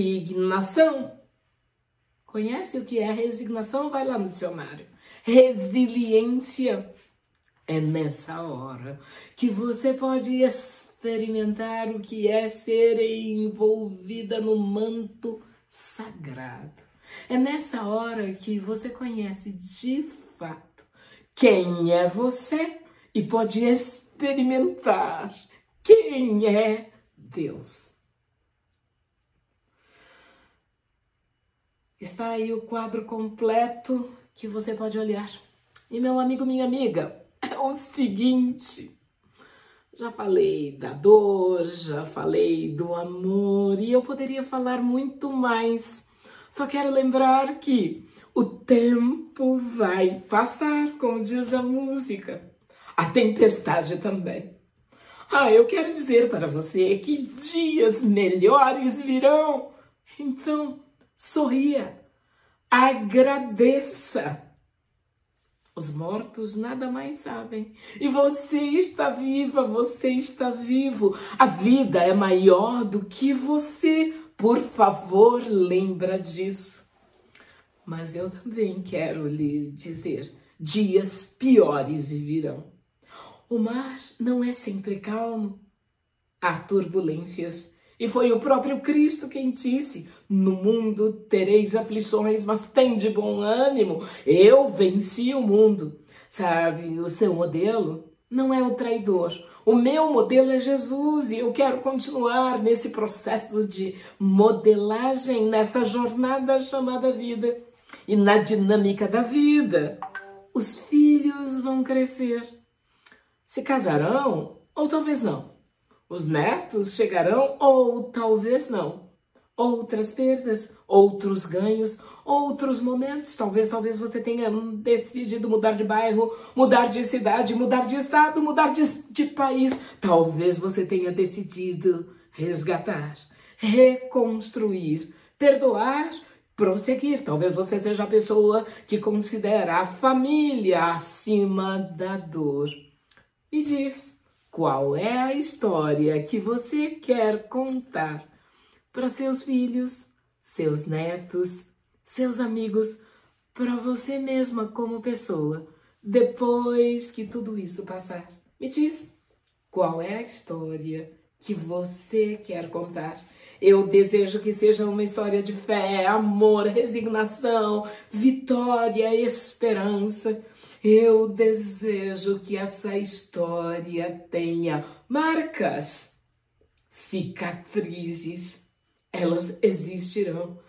Conhece o que é resignação? Vai lá no dicionário. Resiliência. É nessa hora que você pode experimentar o que é ser envolvida no manto sagrado. É nessa hora que você conhece de fato quem é você e pode experimentar quem é Deus. Está aí o quadro completo que você pode olhar. E meu amigo, minha amiga, é o seguinte. Já falei da dor, já falei do amor e eu poderia falar muito mais. Só quero lembrar que o tempo vai passar, como diz a música. A tempestade também. Ah, eu quero dizer para você que dias melhores virão. Então, sorria, agradeça. Os mortos nada mais sabem. E você está viva, você está vivo. A vida é maior do que você. Por favor, lembra disso. Mas eu também quero lhe dizer: dias piores virão. O mar não é sempre calmo. Há turbulências. E foi o próprio Cristo quem disse: No mundo tereis aflições, mas tem de bom ânimo. Eu venci o mundo. Sabe, o seu modelo não é o traidor. O meu modelo é Jesus e eu quero continuar nesse processo de modelagem, nessa jornada chamada vida. E na dinâmica da vida, os filhos vão crescer se casarão ou talvez não. Os netos chegarão ou talvez não. outras perdas, outros ganhos, outros momentos. Talvez, talvez você tenha decidido mudar de bairro, mudar de cidade, mudar de estado, mudar de, de país. Talvez você tenha decidido resgatar, reconstruir, perdoar, prosseguir. Talvez você seja a pessoa que considera a família acima da dor. Me diz, qual é a história que você quer contar para seus filhos, seus netos, seus amigos, para você mesma como pessoa, depois que tudo isso passar. Me diz, qual é a história que você quer contar? Eu desejo que seja uma história de fé, amor, resignação, vitória, esperança. Eu desejo que essa história tenha marcas, cicatrizes. Elas existirão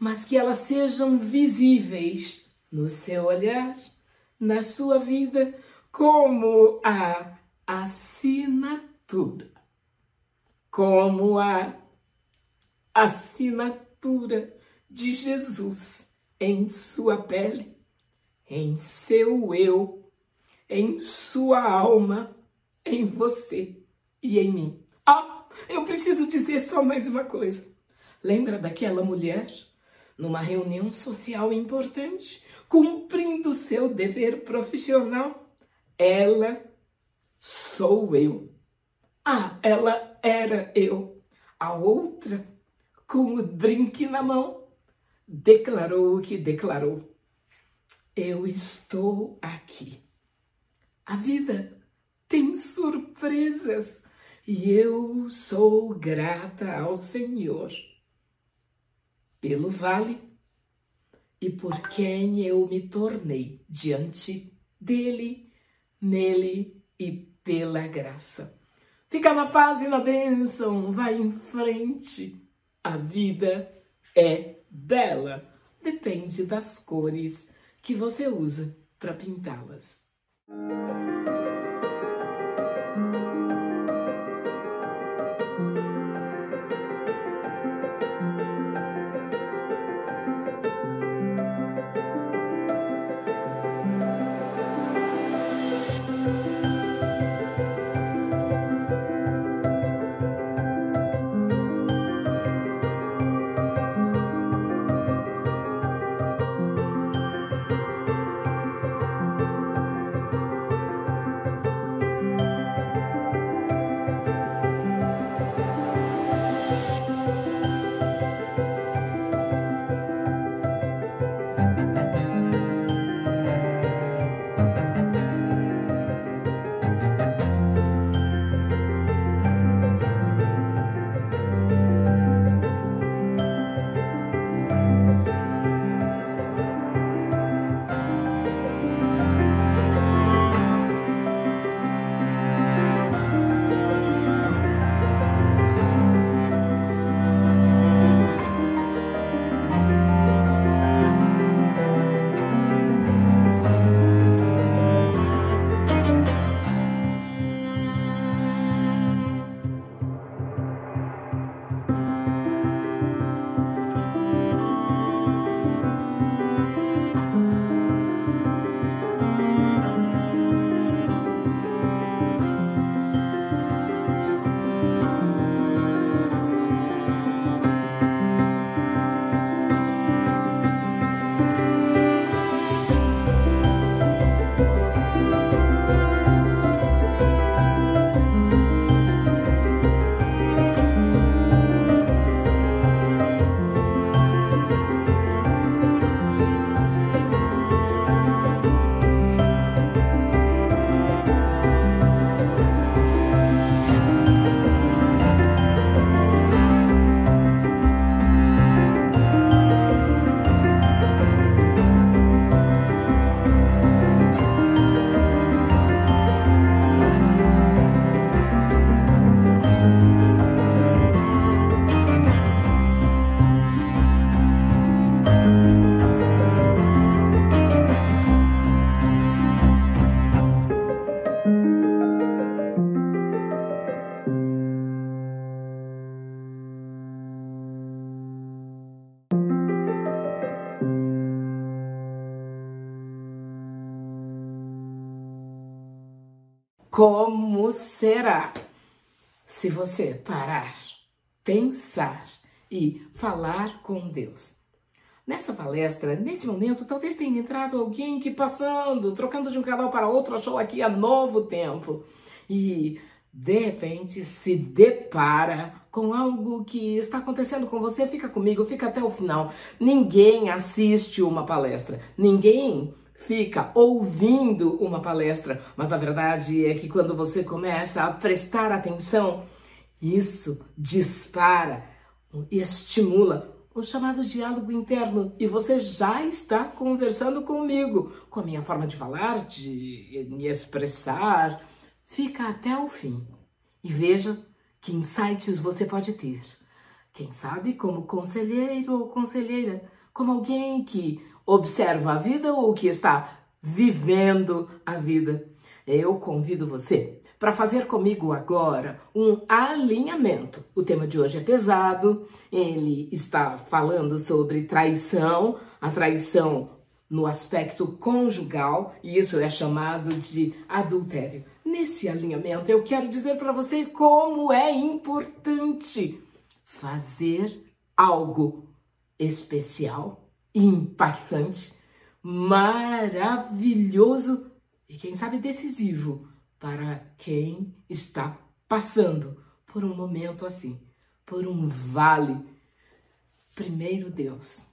mas que elas sejam visíveis no seu olhar, na sua vida, como a assinatura. Como a assinatura de Jesus em sua pele, em seu eu, em sua alma, em você e em mim. Ah, eu preciso dizer só mais uma coisa. Lembra daquela mulher numa reunião social importante, cumprindo seu dever profissional. Ela sou eu. Ah, ela era eu. A outra, com o drink na mão, declarou o que declarou. Eu estou aqui. A vida tem surpresas e eu sou grata ao Senhor pelo vale e por quem eu me tornei diante dele, nele e pela graça. Fica na paz e na bênção, vai em frente. A vida é bela, depende das cores que você usa para pintá-las. Como será se você parar, pensar e falar com Deus. Nessa palestra, nesse momento, talvez tenha entrado alguém que passando, trocando de um canal para outro, achou aqui a novo tempo. E de repente se depara com algo que está acontecendo com você, fica comigo, fica até o final. Ninguém assiste uma palestra, ninguém fica ouvindo uma palestra, mas na verdade é que quando você começa a prestar atenção, isso dispara, estimula o chamado diálogo interno e você já está conversando comigo, com a minha forma de falar, de me expressar, Fica até o fim e veja que insights você pode ter. Quem sabe como conselheiro ou conselheira, como alguém que observa a vida ou que está vivendo a vida. Eu convido você para fazer comigo agora um alinhamento. O tema de hoje é pesado, ele está falando sobre traição, a traição no aspecto conjugal, e isso é chamado de adultério. Nesse alinhamento, eu quero dizer para você como é importante fazer algo especial, impactante, maravilhoso e, quem sabe, decisivo para quem está passando por um momento assim, por um vale. Primeiro, Deus.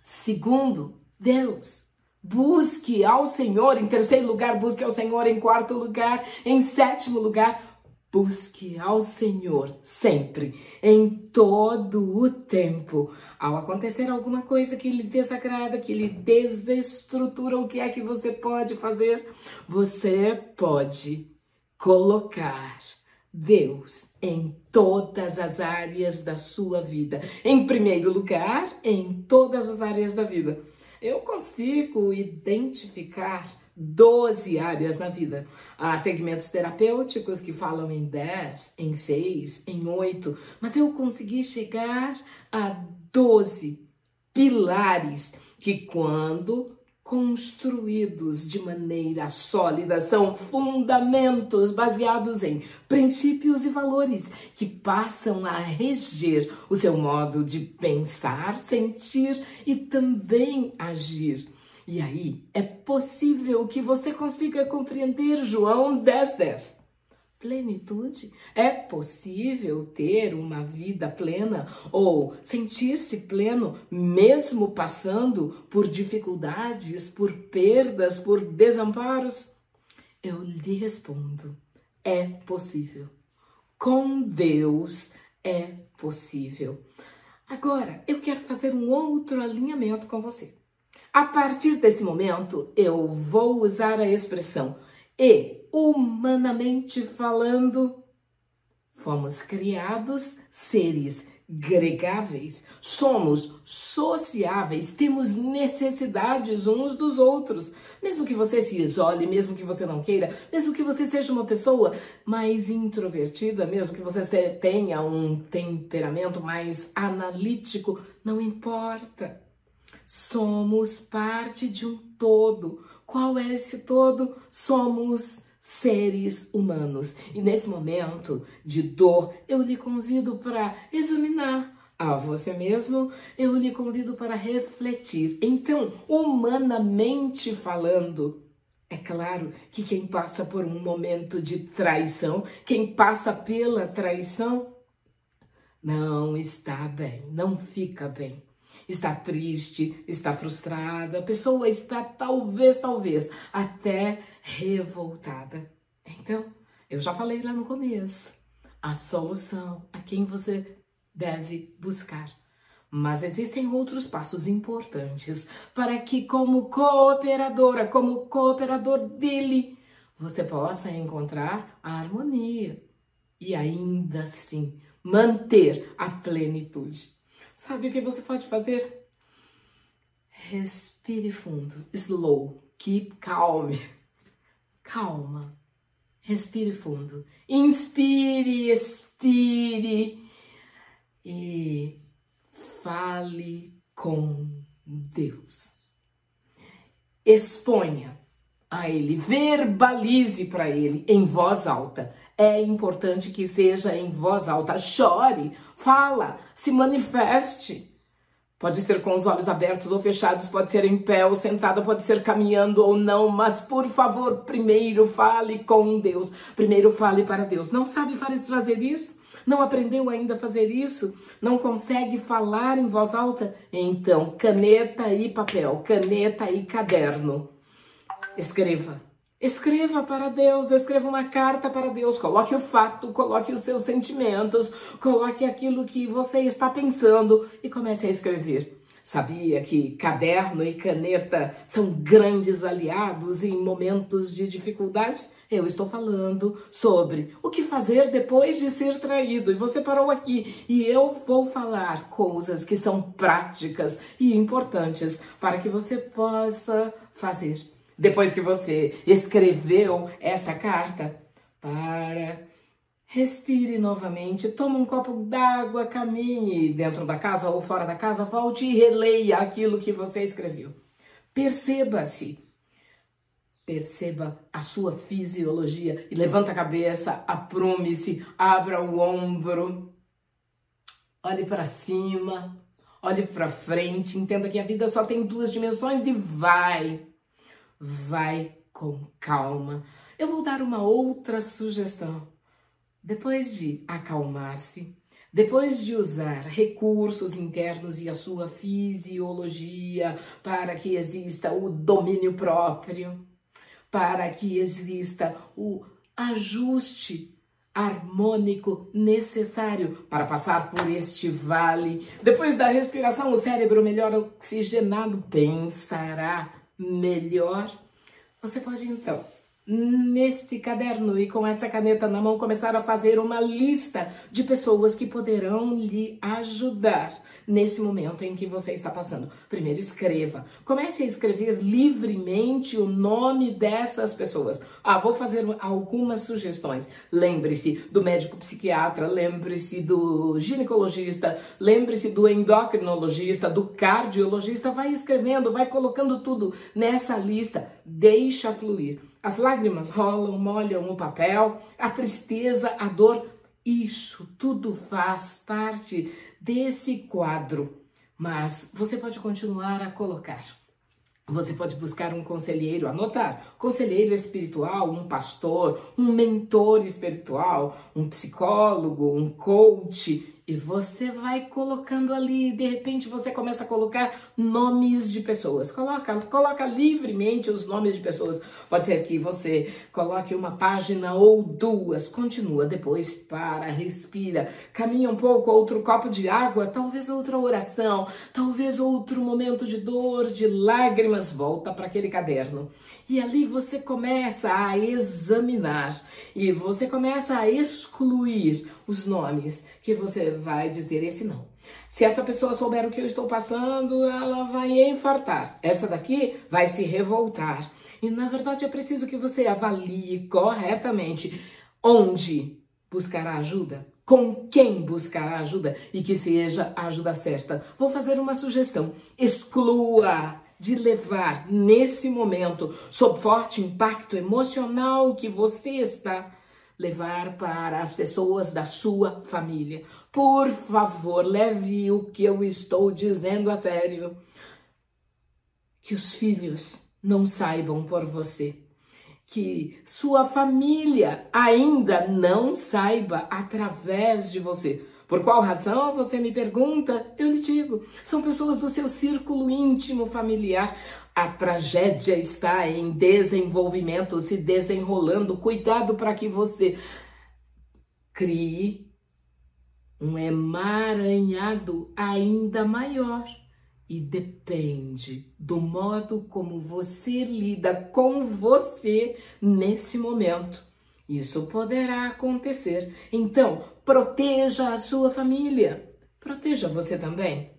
Segundo, Deus. Busque ao Senhor. Em terceiro lugar, busque ao Senhor. Em quarto lugar, em sétimo lugar, busque ao Senhor sempre, em todo o tempo. Ao acontecer alguma coisa que lhe desagrada, que lhe desestrutura, o que é que você pode fazer? Você pode colocar Deus em todas as áreas da sua vida. Em primeiro lugar, em todas as áreas da vida eu consigo identificar 12 áreas na vida. Há segmentos terapêuticos que falam em 10, em 6, em 8, mas eu consegui chegar a 12 pilares que, quando construídos de maneira sólida, são fundamentos baseados em princípios e valores que passam a reger o seu modo de pensar, sentir e também agir. E aí é possível que você consiga compreender João 10:10. 10 plenitude? É possível ter uma vida plena ou sentir-se pleno mesmo passando por dificuldades, por perdas, por desamparos? Eu lhe respondo: é possível. Com Deus é possível. Agora, eu quero fazer um outro alinhamento com você. A partir desse momento, eu vou usar a expressão e, humanamente falando, fomos criados seres gregáveis, somos sociáveis, temos necessidades uns dos outros. Mesmo que você se isole, mesmo que você não queira, mesmo que você seja uma pessoa mais introvertida, mesmo que você tenha um temperamento mais analítico, não importa. Somos parte de um todo. Qual é esse todo? Somos seres humanos. E nesse momento de dor, eu lhe convido para examinar a você mesmo, eu lhe convido para refletir. Então, humanamente falando, é claro que quem passa por um momento de traição, quem passa pela traição, não está bem, não fica bem está triste, está frustrada, a pessoa está talvez, talvez até revoltada. Então, eu já falei lá no começo, a solução a quem você deve buscar. Mas existem outros passos importantes para que, como cooperadora, como cooperador dele, você possa encontrar a harmonia e ainda assim manter a plenitude. Sabe o que você pode fazer? Respire fundo. Slow. Keep calm. Calma. Respire fundo. Inspire, expire. E fale com Deus. Exponha a ele, verbalize para ele em voz alta. É importante que seja em voz alta. Chore, fala, se manifeste. Pode ser com os olhos abertos ou fechados, pode ser em pé ou sentada, pode ser caminhando ou não, mas por favor, primeiro fale com Deus. Primeiro fale para Deus. Não sabe fazer isso? Não aprendeu ainda a fazer isso? Não consegue falar em voz alta? Então, caneta e papel, caneta e caderno. Escreva. Escreva para Deus, escreva uma carta para Deus, coloque o fato, coloque os seus sentimentos, coloque aquilo que você está pensando e comece a escrever. Sabia que caderno e caneta são grandes aliados em momentos de dificuldade? Eu estou falando sobre o que fazer depois de ser traído. E você parou aqui e eu vou falar coisas que são práticas e importantes para que você possa fazer depois que você escreveu essa carta, para, respire novamente, toma um copo d'água, caminhe dentro da casa ou fora da casa, volte e releia aquilo que você escreveu. Perceba-se. Perceba a sua fisiologia e levanta a cabeça, aprume-se, abra o ombro, olhe para cima, olhe para frente, entenda que a vida só tem duas dimensões e vai vai com calma. Eu vou dar uma outra sugestão. Depois de acalmar-se, depois de usar recursos internos e a sua fisiologia para que exista o domínio próprio, para que exista o ajuste harmônico necessário para passar por este vale. Depois da respiração, o cérebro melhor oxigenado pensará melhor, você pode então, neste caderno e com essa caneta na mão, começar a fazer uma lista de pessoas que poderão lhe ajudar nesse momento em que você está passando. Primeiro, escreva. Comece a escrever livremente o nome dessas pessoas. Ah, vou fazer algumas sugestões. Lembre-se do médico psiquiatra, lembre-se do ginecologista, lembre-se do endocrinologista, do cardiologista. Vai escrevendo, vai colocando tudo nessa lista. Deixa fluir. As lágrimas rolam, molham o papel, a tristeza, a dor. Isso tudo faz parte desse quadro, mas você pode continuar a colocar. Você pode buscar um conselheiro, anotar, conselheiro espiritual, um pastor, um mentor espiritual, um psicólogo, um coach, e você vai colocando ali, de repente você começa a colocar nomes de pessoas. Coloca, coloca livremente os nomes de pessoas. Pode ser que você coloque uma página ou duas, continua, depois para, respira, caminha um pouco, outro copo de água, talvez outra oração, talvez outro momento de dor, de lágrimas, volta para aquele caderno. E ali você começa a examinar e você começa a excluir os nomes que você vai dizer esse não. Se essa pessoa souber o que eu estou passando, ela vai infartar. Essa daqui vai se revoltar. E na verdade é preciso que você avalie corretamente onde buscará ajuda, com quem buscará ajuda e que seja a ajuda certa. Vou fazer uma sugestão: exclua de levar nesse momento, sob forte impacto emocional que você está levar para as pessoas da sua família. Por favor, leve o que eu estou dizendo a sério. Que os filhos não saibam por você. Que sua família ainda não saiba através de você. Por qual razão você me pergunta? Eu lhe digo: são pessoas do seu círculo íntimo familiar. A tragédia está em desenvolvimento, se desenrolando. Cuidado para que você crie um emaranhado ainda maior. E depende do modo como você lida com você nesse momento. Isso poderá acontecer. Então, proteja a sua família. Proteja você também.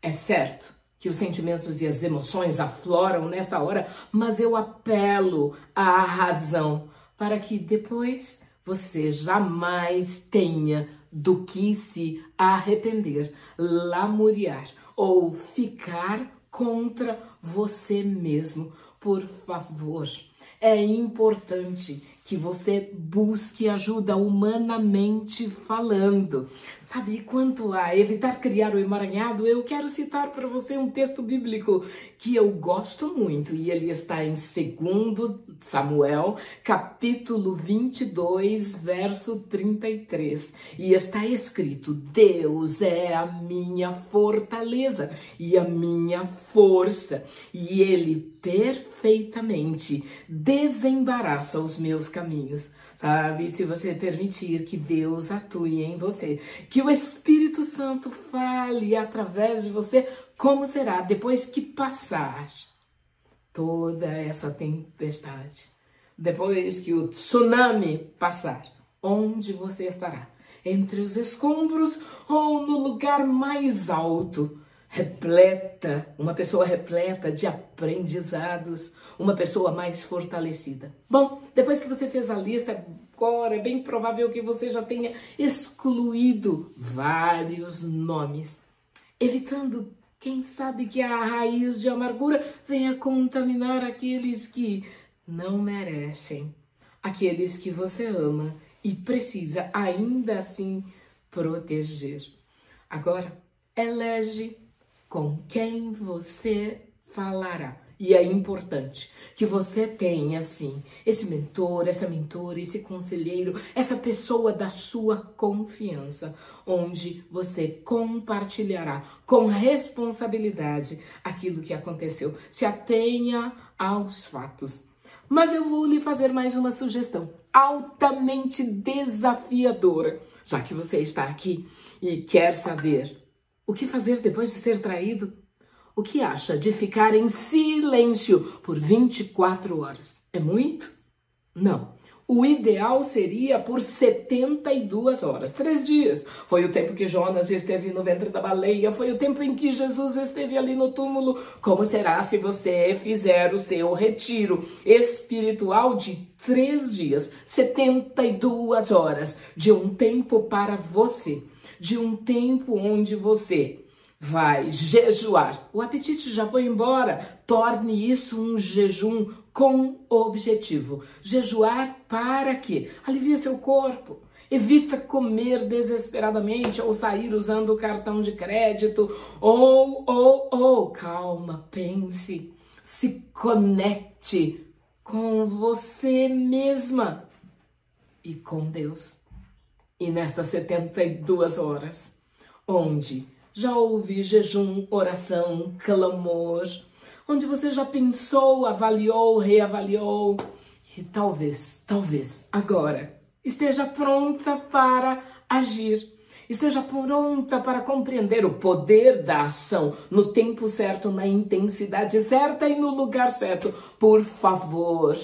É certo que os sentimentos e as emoções afloram nesta hora, mas eu apelo à razão para que depois você jamais tenha do que se arrepender, lamuriar ou ficar contra você mesmo, por favor, é importante que você busque ajuda humanamente falando. Sabe, quanto a evitar criar o emaranhado, eu quero citar para você um texto bíblico que eu gosto muito e ele está em 2 Samuel, capítulo 22, verso 33. E está escrito: Deus é a minha fortaleza e a minha força, e ele perfeitamente desembaraça os meus caminhos sabe? Se você permitir que Deus atue em você, que o Espírito Santo fale através de você, como será depois que passar toda essa tempestade, depois que o tsunami passar, onde você estará? Entre os escombros ou no lugar mais alto? Repleta, uma pessoa repleta de aprendizados, uma pessoa mais fortalecida. Bom, depois que você fez a lista, agora é bem provável que você já tenha excluído vários nomes, evitando, quem sabe, que a raiz de amargura venha contaminar aqueles que não merecem, aqueles que você ama e precisa ainda assim proteger. Agora, elege com quem você falará. E é importante que você tenha, assim, esse mentor, essa mentora, esse conselheiro, essa pessoa da sua confiança, onde você compartilhará com responsabilidade aquilo que aconteceu. Se atenha aos fatos. Mas eu vou lhe fazer mais uma sugestão altamente desafiadora, já que você está aqui e quer saber o que fazer depois de ser traído? O que acha de ficar em silêncio por 24 horas? É muito? Não. O ideal seria por 72 horas, três dias. Foi o tempo que Jonas esteve no ventre da baleia, foi o tempo em que Jesus esteve ali no túmulo. Como será se você fizer o seu retiro espiritual de três dias, 72 horas, de um tempo para você? De um tempo onde você vai jejuar. O apetite já foi embora. Torne isso um jejum com objetivo. Jejuar para quê? Alivia seu corpo. Evita comer desesperadamente ou sair usando o cartão de crédito. Ou, ou, ou, calma, pense. Se conecte com você mesma e com Deus e nestas 72 horas, onde já houve jejum, oração, clamor, onde você já pensou, avaliou, reavaliou e talvez, talvez agora esteja pronta para agir. Esteja pronta para compreender o poder da ação no tempo certo, na intensidade certa e no lugar certo. Por favor,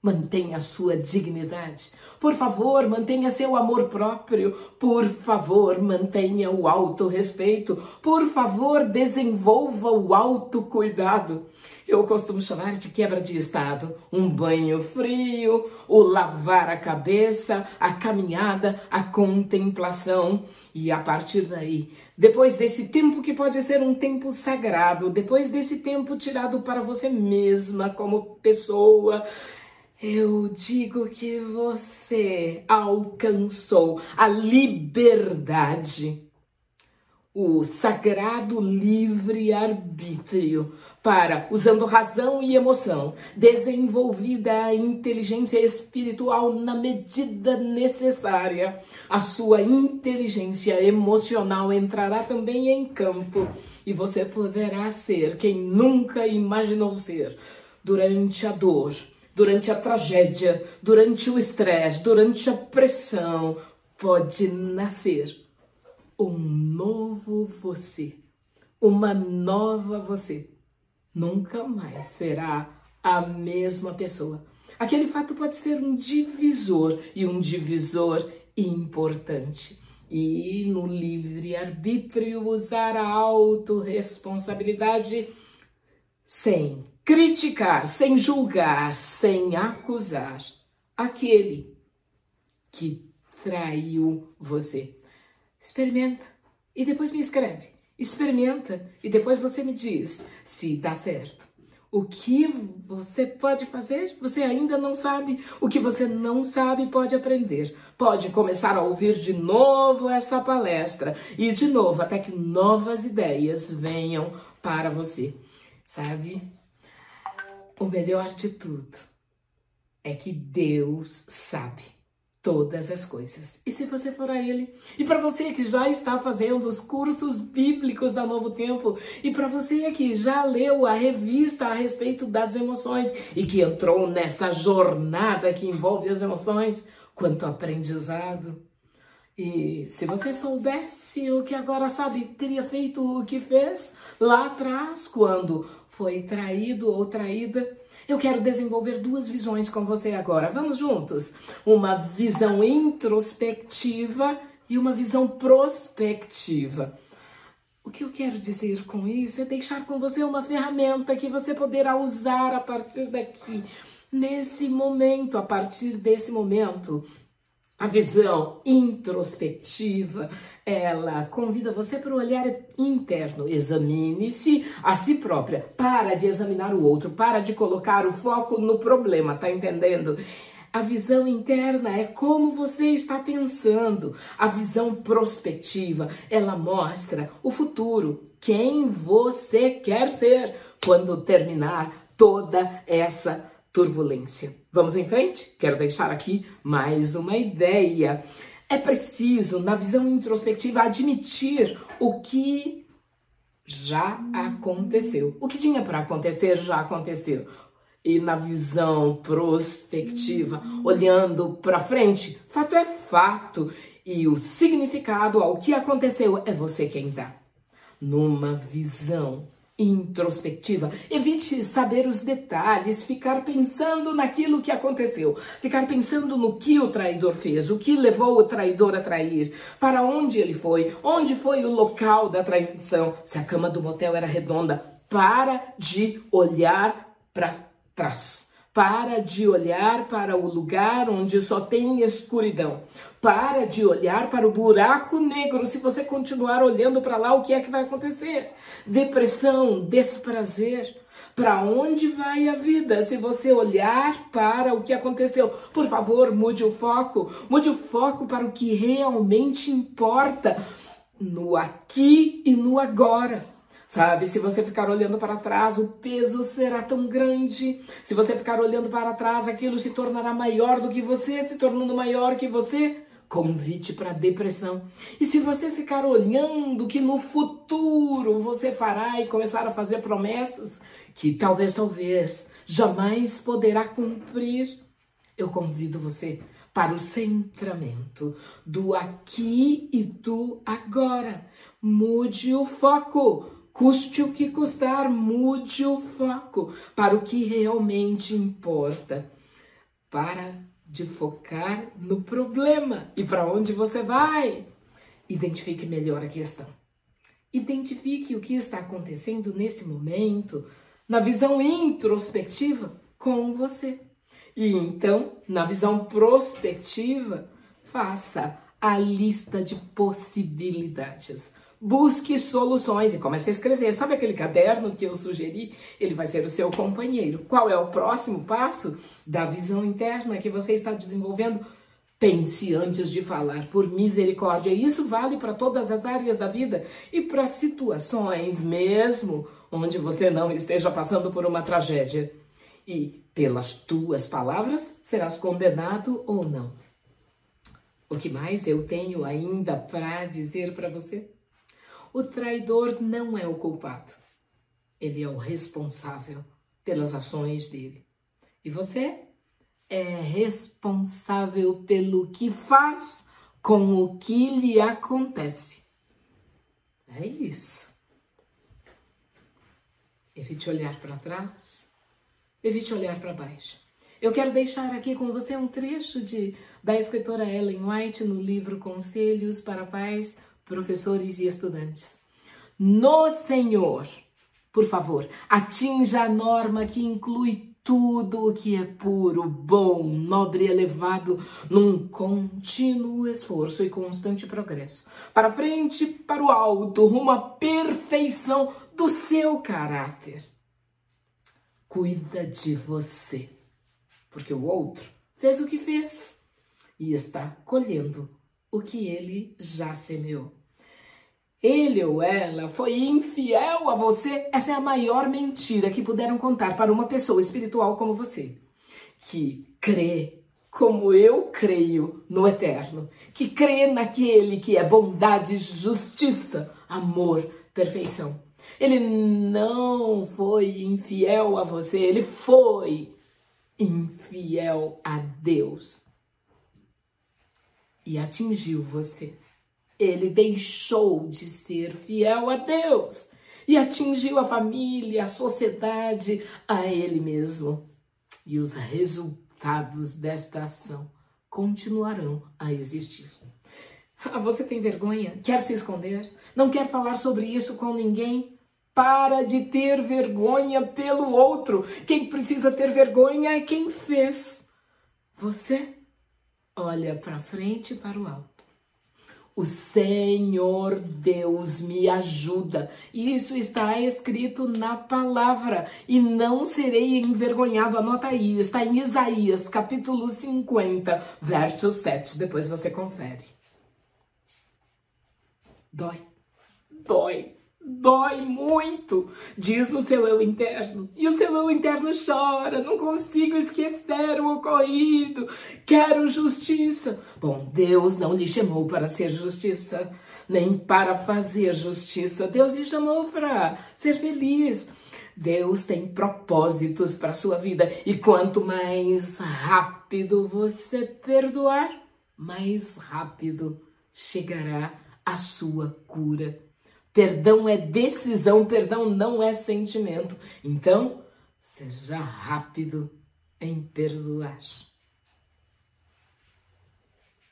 Mantenha a sua dignidade. Por favor, mantenha seu amor próprio. Por favor, mantenha o autorrespeito. Por favor, desenvolva o autocuidado. Eu costumo chamar de quebra de estado. Um banho frio, o lavar a cabeça, a caminhada, a contemplação. E a partir daí, depois desse tempo que pode ser um tempo sagrado, depois desse tempo tirado para você mesma como pessoa, eu digo que você alcançou a liberdade, o sagrado livre-arbítrio para, usando razão e emoção, desenvolvida a inteligência espiritual na medida necessária, a sua inteligência emocional entrará também em campo e você poderá ser quem nunca imaginou ser durante a dor durante a tragédia, durante o estresse, durante a pressão, pode nascer um novo você, uma nova você. Nunca mais será a mesma pessoa. Aquele fato pode ser um divisor e um divisor importante. E no livre-arbítrio usar a autorresponsabilidade sem criticar, sem julgar, sem acusar aquele que traiu você. Experimenta e depois me escreve. Experimenta e depois você me diz se dá certo. o que você pode fazer? Você ainda não sabe. O que você não sabe pode aprender. Pode começar a ouvir de novo essa palestra e de novo até que novas ideias venham para você. Sabe? O melhor de tudo é que Deus sabe todas as coisas. E se você for a Ele, e para você que já está fazendo os cursos bíblicos da Novo Tempo, e para você que já leu a revista a respeito das emoções e que entrou nessa jornada que envolve as emoções, quanto aprendizado. E se você soubesse o que agora sabe, teria feito o que fez lá atrás, quando foi traído ou traída eu quero desenvolver duas visões com você agora. Vamos juntos? Uma visão introspectiva e uma visão prospectiva. O que eu quero dizer com isso é deixar com você uma ferramenta que você poderá usar a partir daqui, nesse momento, a partir desse momento. A visão introspectiva, ela convida você para o olhar interno. Examine-se a si própria. Para de examinar o outro, para de colocar o foco no problema, tá entendendo? A visão interna é como você está pensando. A visão prospectiva, ela mostra o futuro, quem você quer ser quando terminar toda essa turbulência. Vamos em frente? Quero deixar aqui mais uma ideia. É preciso, na visão introspectiva, admitir o que já aconteceu. O que tinha para acontecer já aconteceu. E na visão prospectiva, olhando para frente, fato é fato. E o significado ao que aconteceu é você quem dá. Numa visão introspectiva. Evite saber os detalhes, ficar pensando naquilo que aconteceu, ficar pensando no que o traidor fez, o que levou o traidor a trair, para onde ele foi, onde foi o local da traição, se a cama do motel era redonda. Para de olhar para trás. Para de olhar para o lugar onde só tem escuridão. Para de olhar para o buraco negro. Se você continuar olhando para lá, o que é que vai acontecer? Depressão, desprazer. Para onde vai a vida? Se você olhar para o que aconteceu, por favor, mude o foco. Mude o foco para o que realmente importa no aqui e no agora. Sabe, se você ficar olhando para trás, o peso será tão grande. Se você ficar olhando para trás, aquilo se tornará maior do que você, se tornando maior que você. Convite para depressão. E se você ficar olhando que no futuro você fará e começar a fazer promessas que talvez, talvez jamais poderá cumprir, eu convido você para o centramento do aqui e do agora. Mude o foco. Custe o que custar, mude o foco para o que realmente importa. Para de focar no problema e para onde você vai. Identifique melhor a questão. Identifique o que está acontecendo nesse momento, na visão introspectiva, com você. E então, na visão prospectiva, faça a lista de possibilidades. Busque soluções e comece a escrever. Sabe aquele caderno que eu sugeri? Ele vai ser o seu companheiro. Qual é o próximo passo da visão interna que você está desenvolvendo? Pense antes de falar, por misericórdia. Isso vale para todas as áreas da vida e para situações mesmo onde você não esteja passando por uma tragédia. E pelas tuas palavras serás condenado ou não. O que mais eu tenho ainda para dizer para você? O traidor não é o culpado. Ele é o responsável pelas ações dele. E você é responsável pelo que faz com o que lhe acontece. É isso. Evite olhar para trás, evite olhar para baixo. Eu quero deixar aqui com você um trecho de, da escritora Ellen White no livro Conselhos para Pais professores e estudantes. No Senhor, por favor, atinja a norma que inclui tudo o que é puro, bom, nobre e elevado num contínuo esforço e constante progresso. Para frente, para o alto, rumo à perfeição do seu caráter. cuida de você. Porque o outro fez o que fez e está colhendo o que ele já semeou. Ele ou ela foi infiel a você. Essa é a maior mentira que puderam contar para uma pessoa espiritual como você, que crê como eu creio no eterno, que crê naquele que é bondade, justiça, amor, perfeição. Ele não foi infiel a você, ele foi infiel a Deus e atingiu você. Ele deixou de ser fiel a Deus e atingiu a família, a sociedade, a ele mesmo. E os resultados desta ação continuarão a existir. Ah, você tem vergonha? Quer se esconder? Não quer falar sobre isso com ninguém? Para de ter vergonha pelo outro. Quem precisa ter vergonha é quem fez. Você olha para frente e para o alto. O Senhor Deus me ajuda. Isso está escrito na palavra. E não serei envergonhado. Anota aí. Está em Isaías, capítulo 50, verso 7. Depois você confere. Dói. Dói dói muito, diz o seu eu interno. E o seu eu interno chora, não consigo esquecer o ocorrido, quero justiça. Bom, Deus não lhe chamou para ser justiça, nem para fazer justiça. Deus lhe chamou para ser feliz. Deus tem propósitos para a sua vida e quanto mais rápido você perdoar, mais rápido chegará a sua cura Perdão é decisão, perdão não é sentimento. Então, seja rápido em perdoar.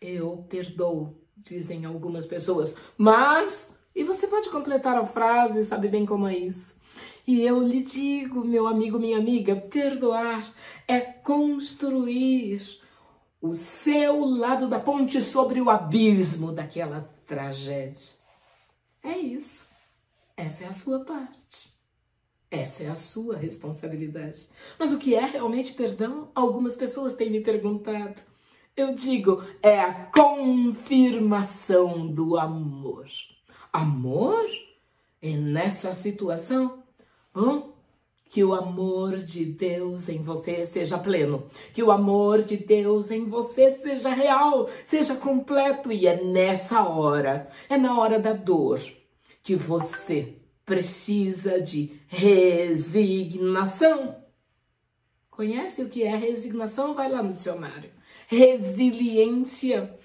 Eu perdoo, dizem algumas pessoas, mas. E você pode completar a frase, sabe bem como é isso. E eu lhe digo, meu amigo, minha amiga, perdoar é construir o seu lado da ponte sobre o abismo daquela tragédia. É isso. Essa é a sua parte. Essa é a sua responsabilidade. Mas o que é realmente perdão? Algumas pessoas têm me perguntado. Eu digo, é a confirmação do amor. Amor? É nessa situação? Bom, que o amor de Deus em você seja pleno, que o amor de Deus em você seja real, seja completo. E é nessa hora, é na hora da dor, que você precisa de resignação. Conhece o que é resignação? Vai lá no dicionário. Resiliência.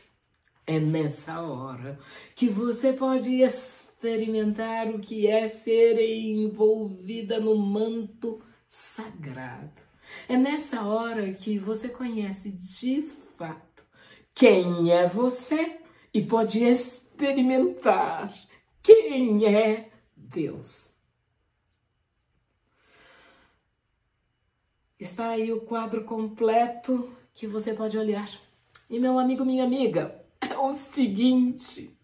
É nessa hora que você pode experimentar o que é ser envolvida no manto sagrado. É nessa hora que você conhece de fato quem é você e pode experimentar quem é Deus. Está aí o quadro completo que você pode olhar. E meu amigo, minha amiga, é o seguinte.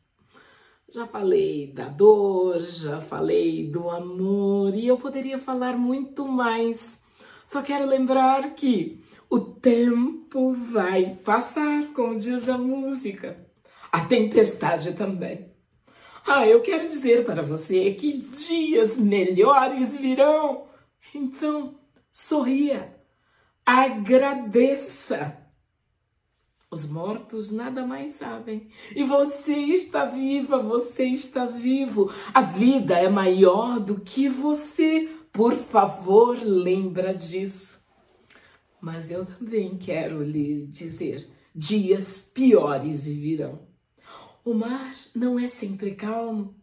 Já falei da dor, já falei do amor e eu poderia falar muito mais. Só quero lembrar que o tempo vai passar, como diz a música. A tempestade também. Ah, eu quero dizer para você que dias melhores virão. Então, sorria, agradeça. Os mortos nada mais sabem. E você está viva, você está vivo. A vida é maior do que você. Por favor, lembra disso. Mas eu também quero lhe dizer: dias piores virão. O mar não é sempre calmo.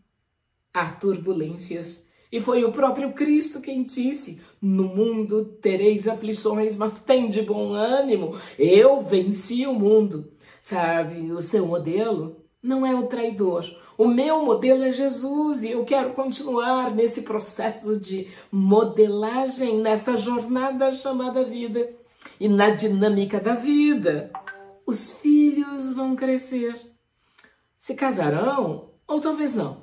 Há turbulências. E foi o próprio Cristo quem disse: No mundo tereis aflições, mas tem de bom ânimo. Eu venci o mundo. Sabe, o seu modelo não é o traidor. O meu modelo é Jesus e eu quero continuar nesse processo de modelagem, nessa jornada chamada vida. E na dinâmica da vida, os filhos vão crescer se casarão ou talvez não.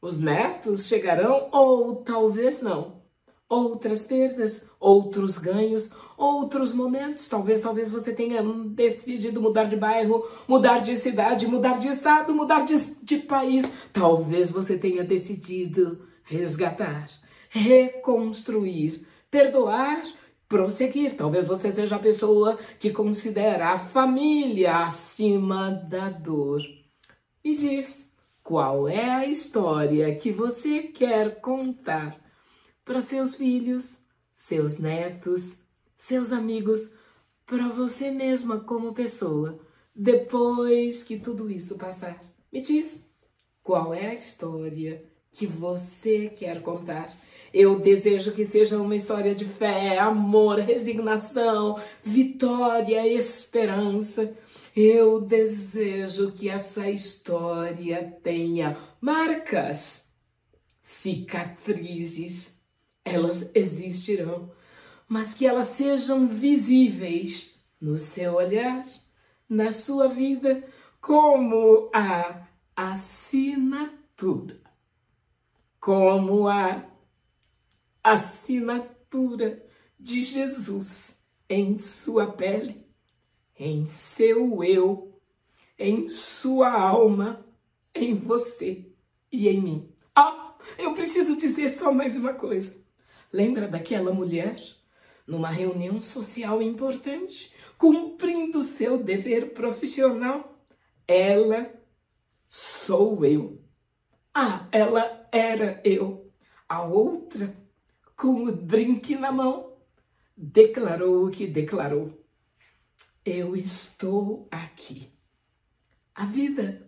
Os netos chegarão ou talvez não. outras perdas, outros ganhos, outros momentos. Talvez, talvez você tenha decidido mudar de bairro, mudar de cidade, mudar de estado, mudar de, de país. Talvez você tenha decidido resgatar, reconstruir, perdoar, prosseguir. Talvez você seja a pessoa que considera a família acima da dor. Me diz, qual é a história que você quer contar para seus filhos, seus netos, seus amigos, para você mesma como pessoa, depois que tudo isso passar. Me diz, qual é a história que você quer contar? Eu desejo que seja uma história de fé, amor, resignação, vitória, esperança. Eu desejo que essa história tenha marcas, cicatrizes, elas existirão, mas que elas sejam visíveis no seu olhar, na sua vida, como a assinatura, como a assinatura de Jesus em sua pele, em seu eu, em sua alma, em você e em mim. Ah, eu preciso dizer só mais uma coisa. Lembra daquela mulher numa reunião social importante, cumprindo seu dever profissional? Ela sou eu. Ah, ela era eu. A outra, com o drink na mão, declarou o que declarou. Eu estou aqui. A vida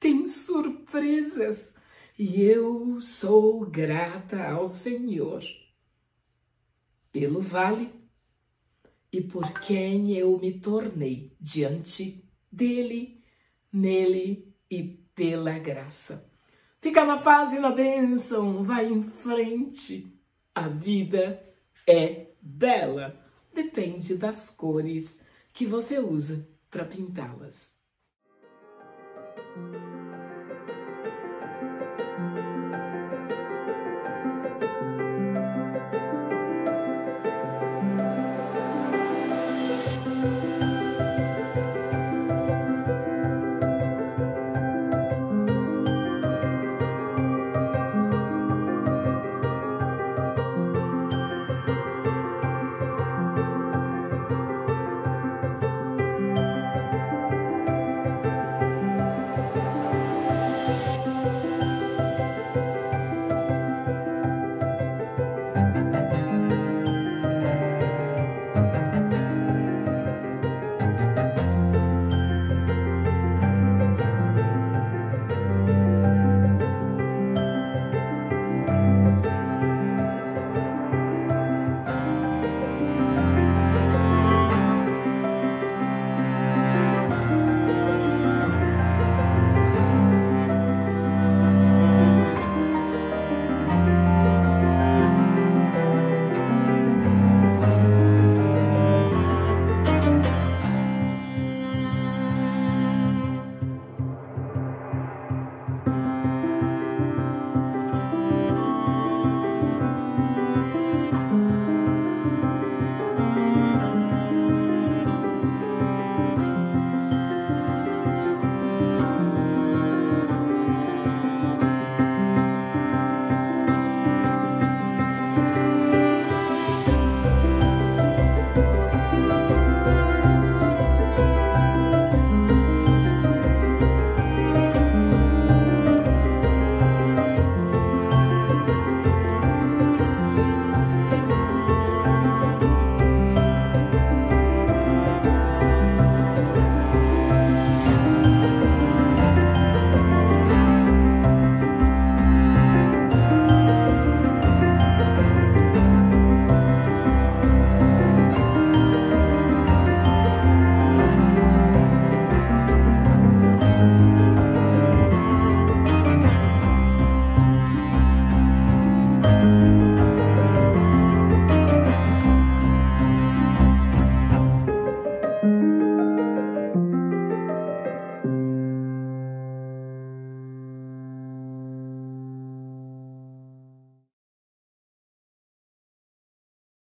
tem surpresas e eu sou grata ao Senhor pelo vale e por quem eu me tornei diante dele, nele e pela graça. Fica na paz e na bênção, vai em frente. A vida é bela, depende das cores que você usa para pintá-las.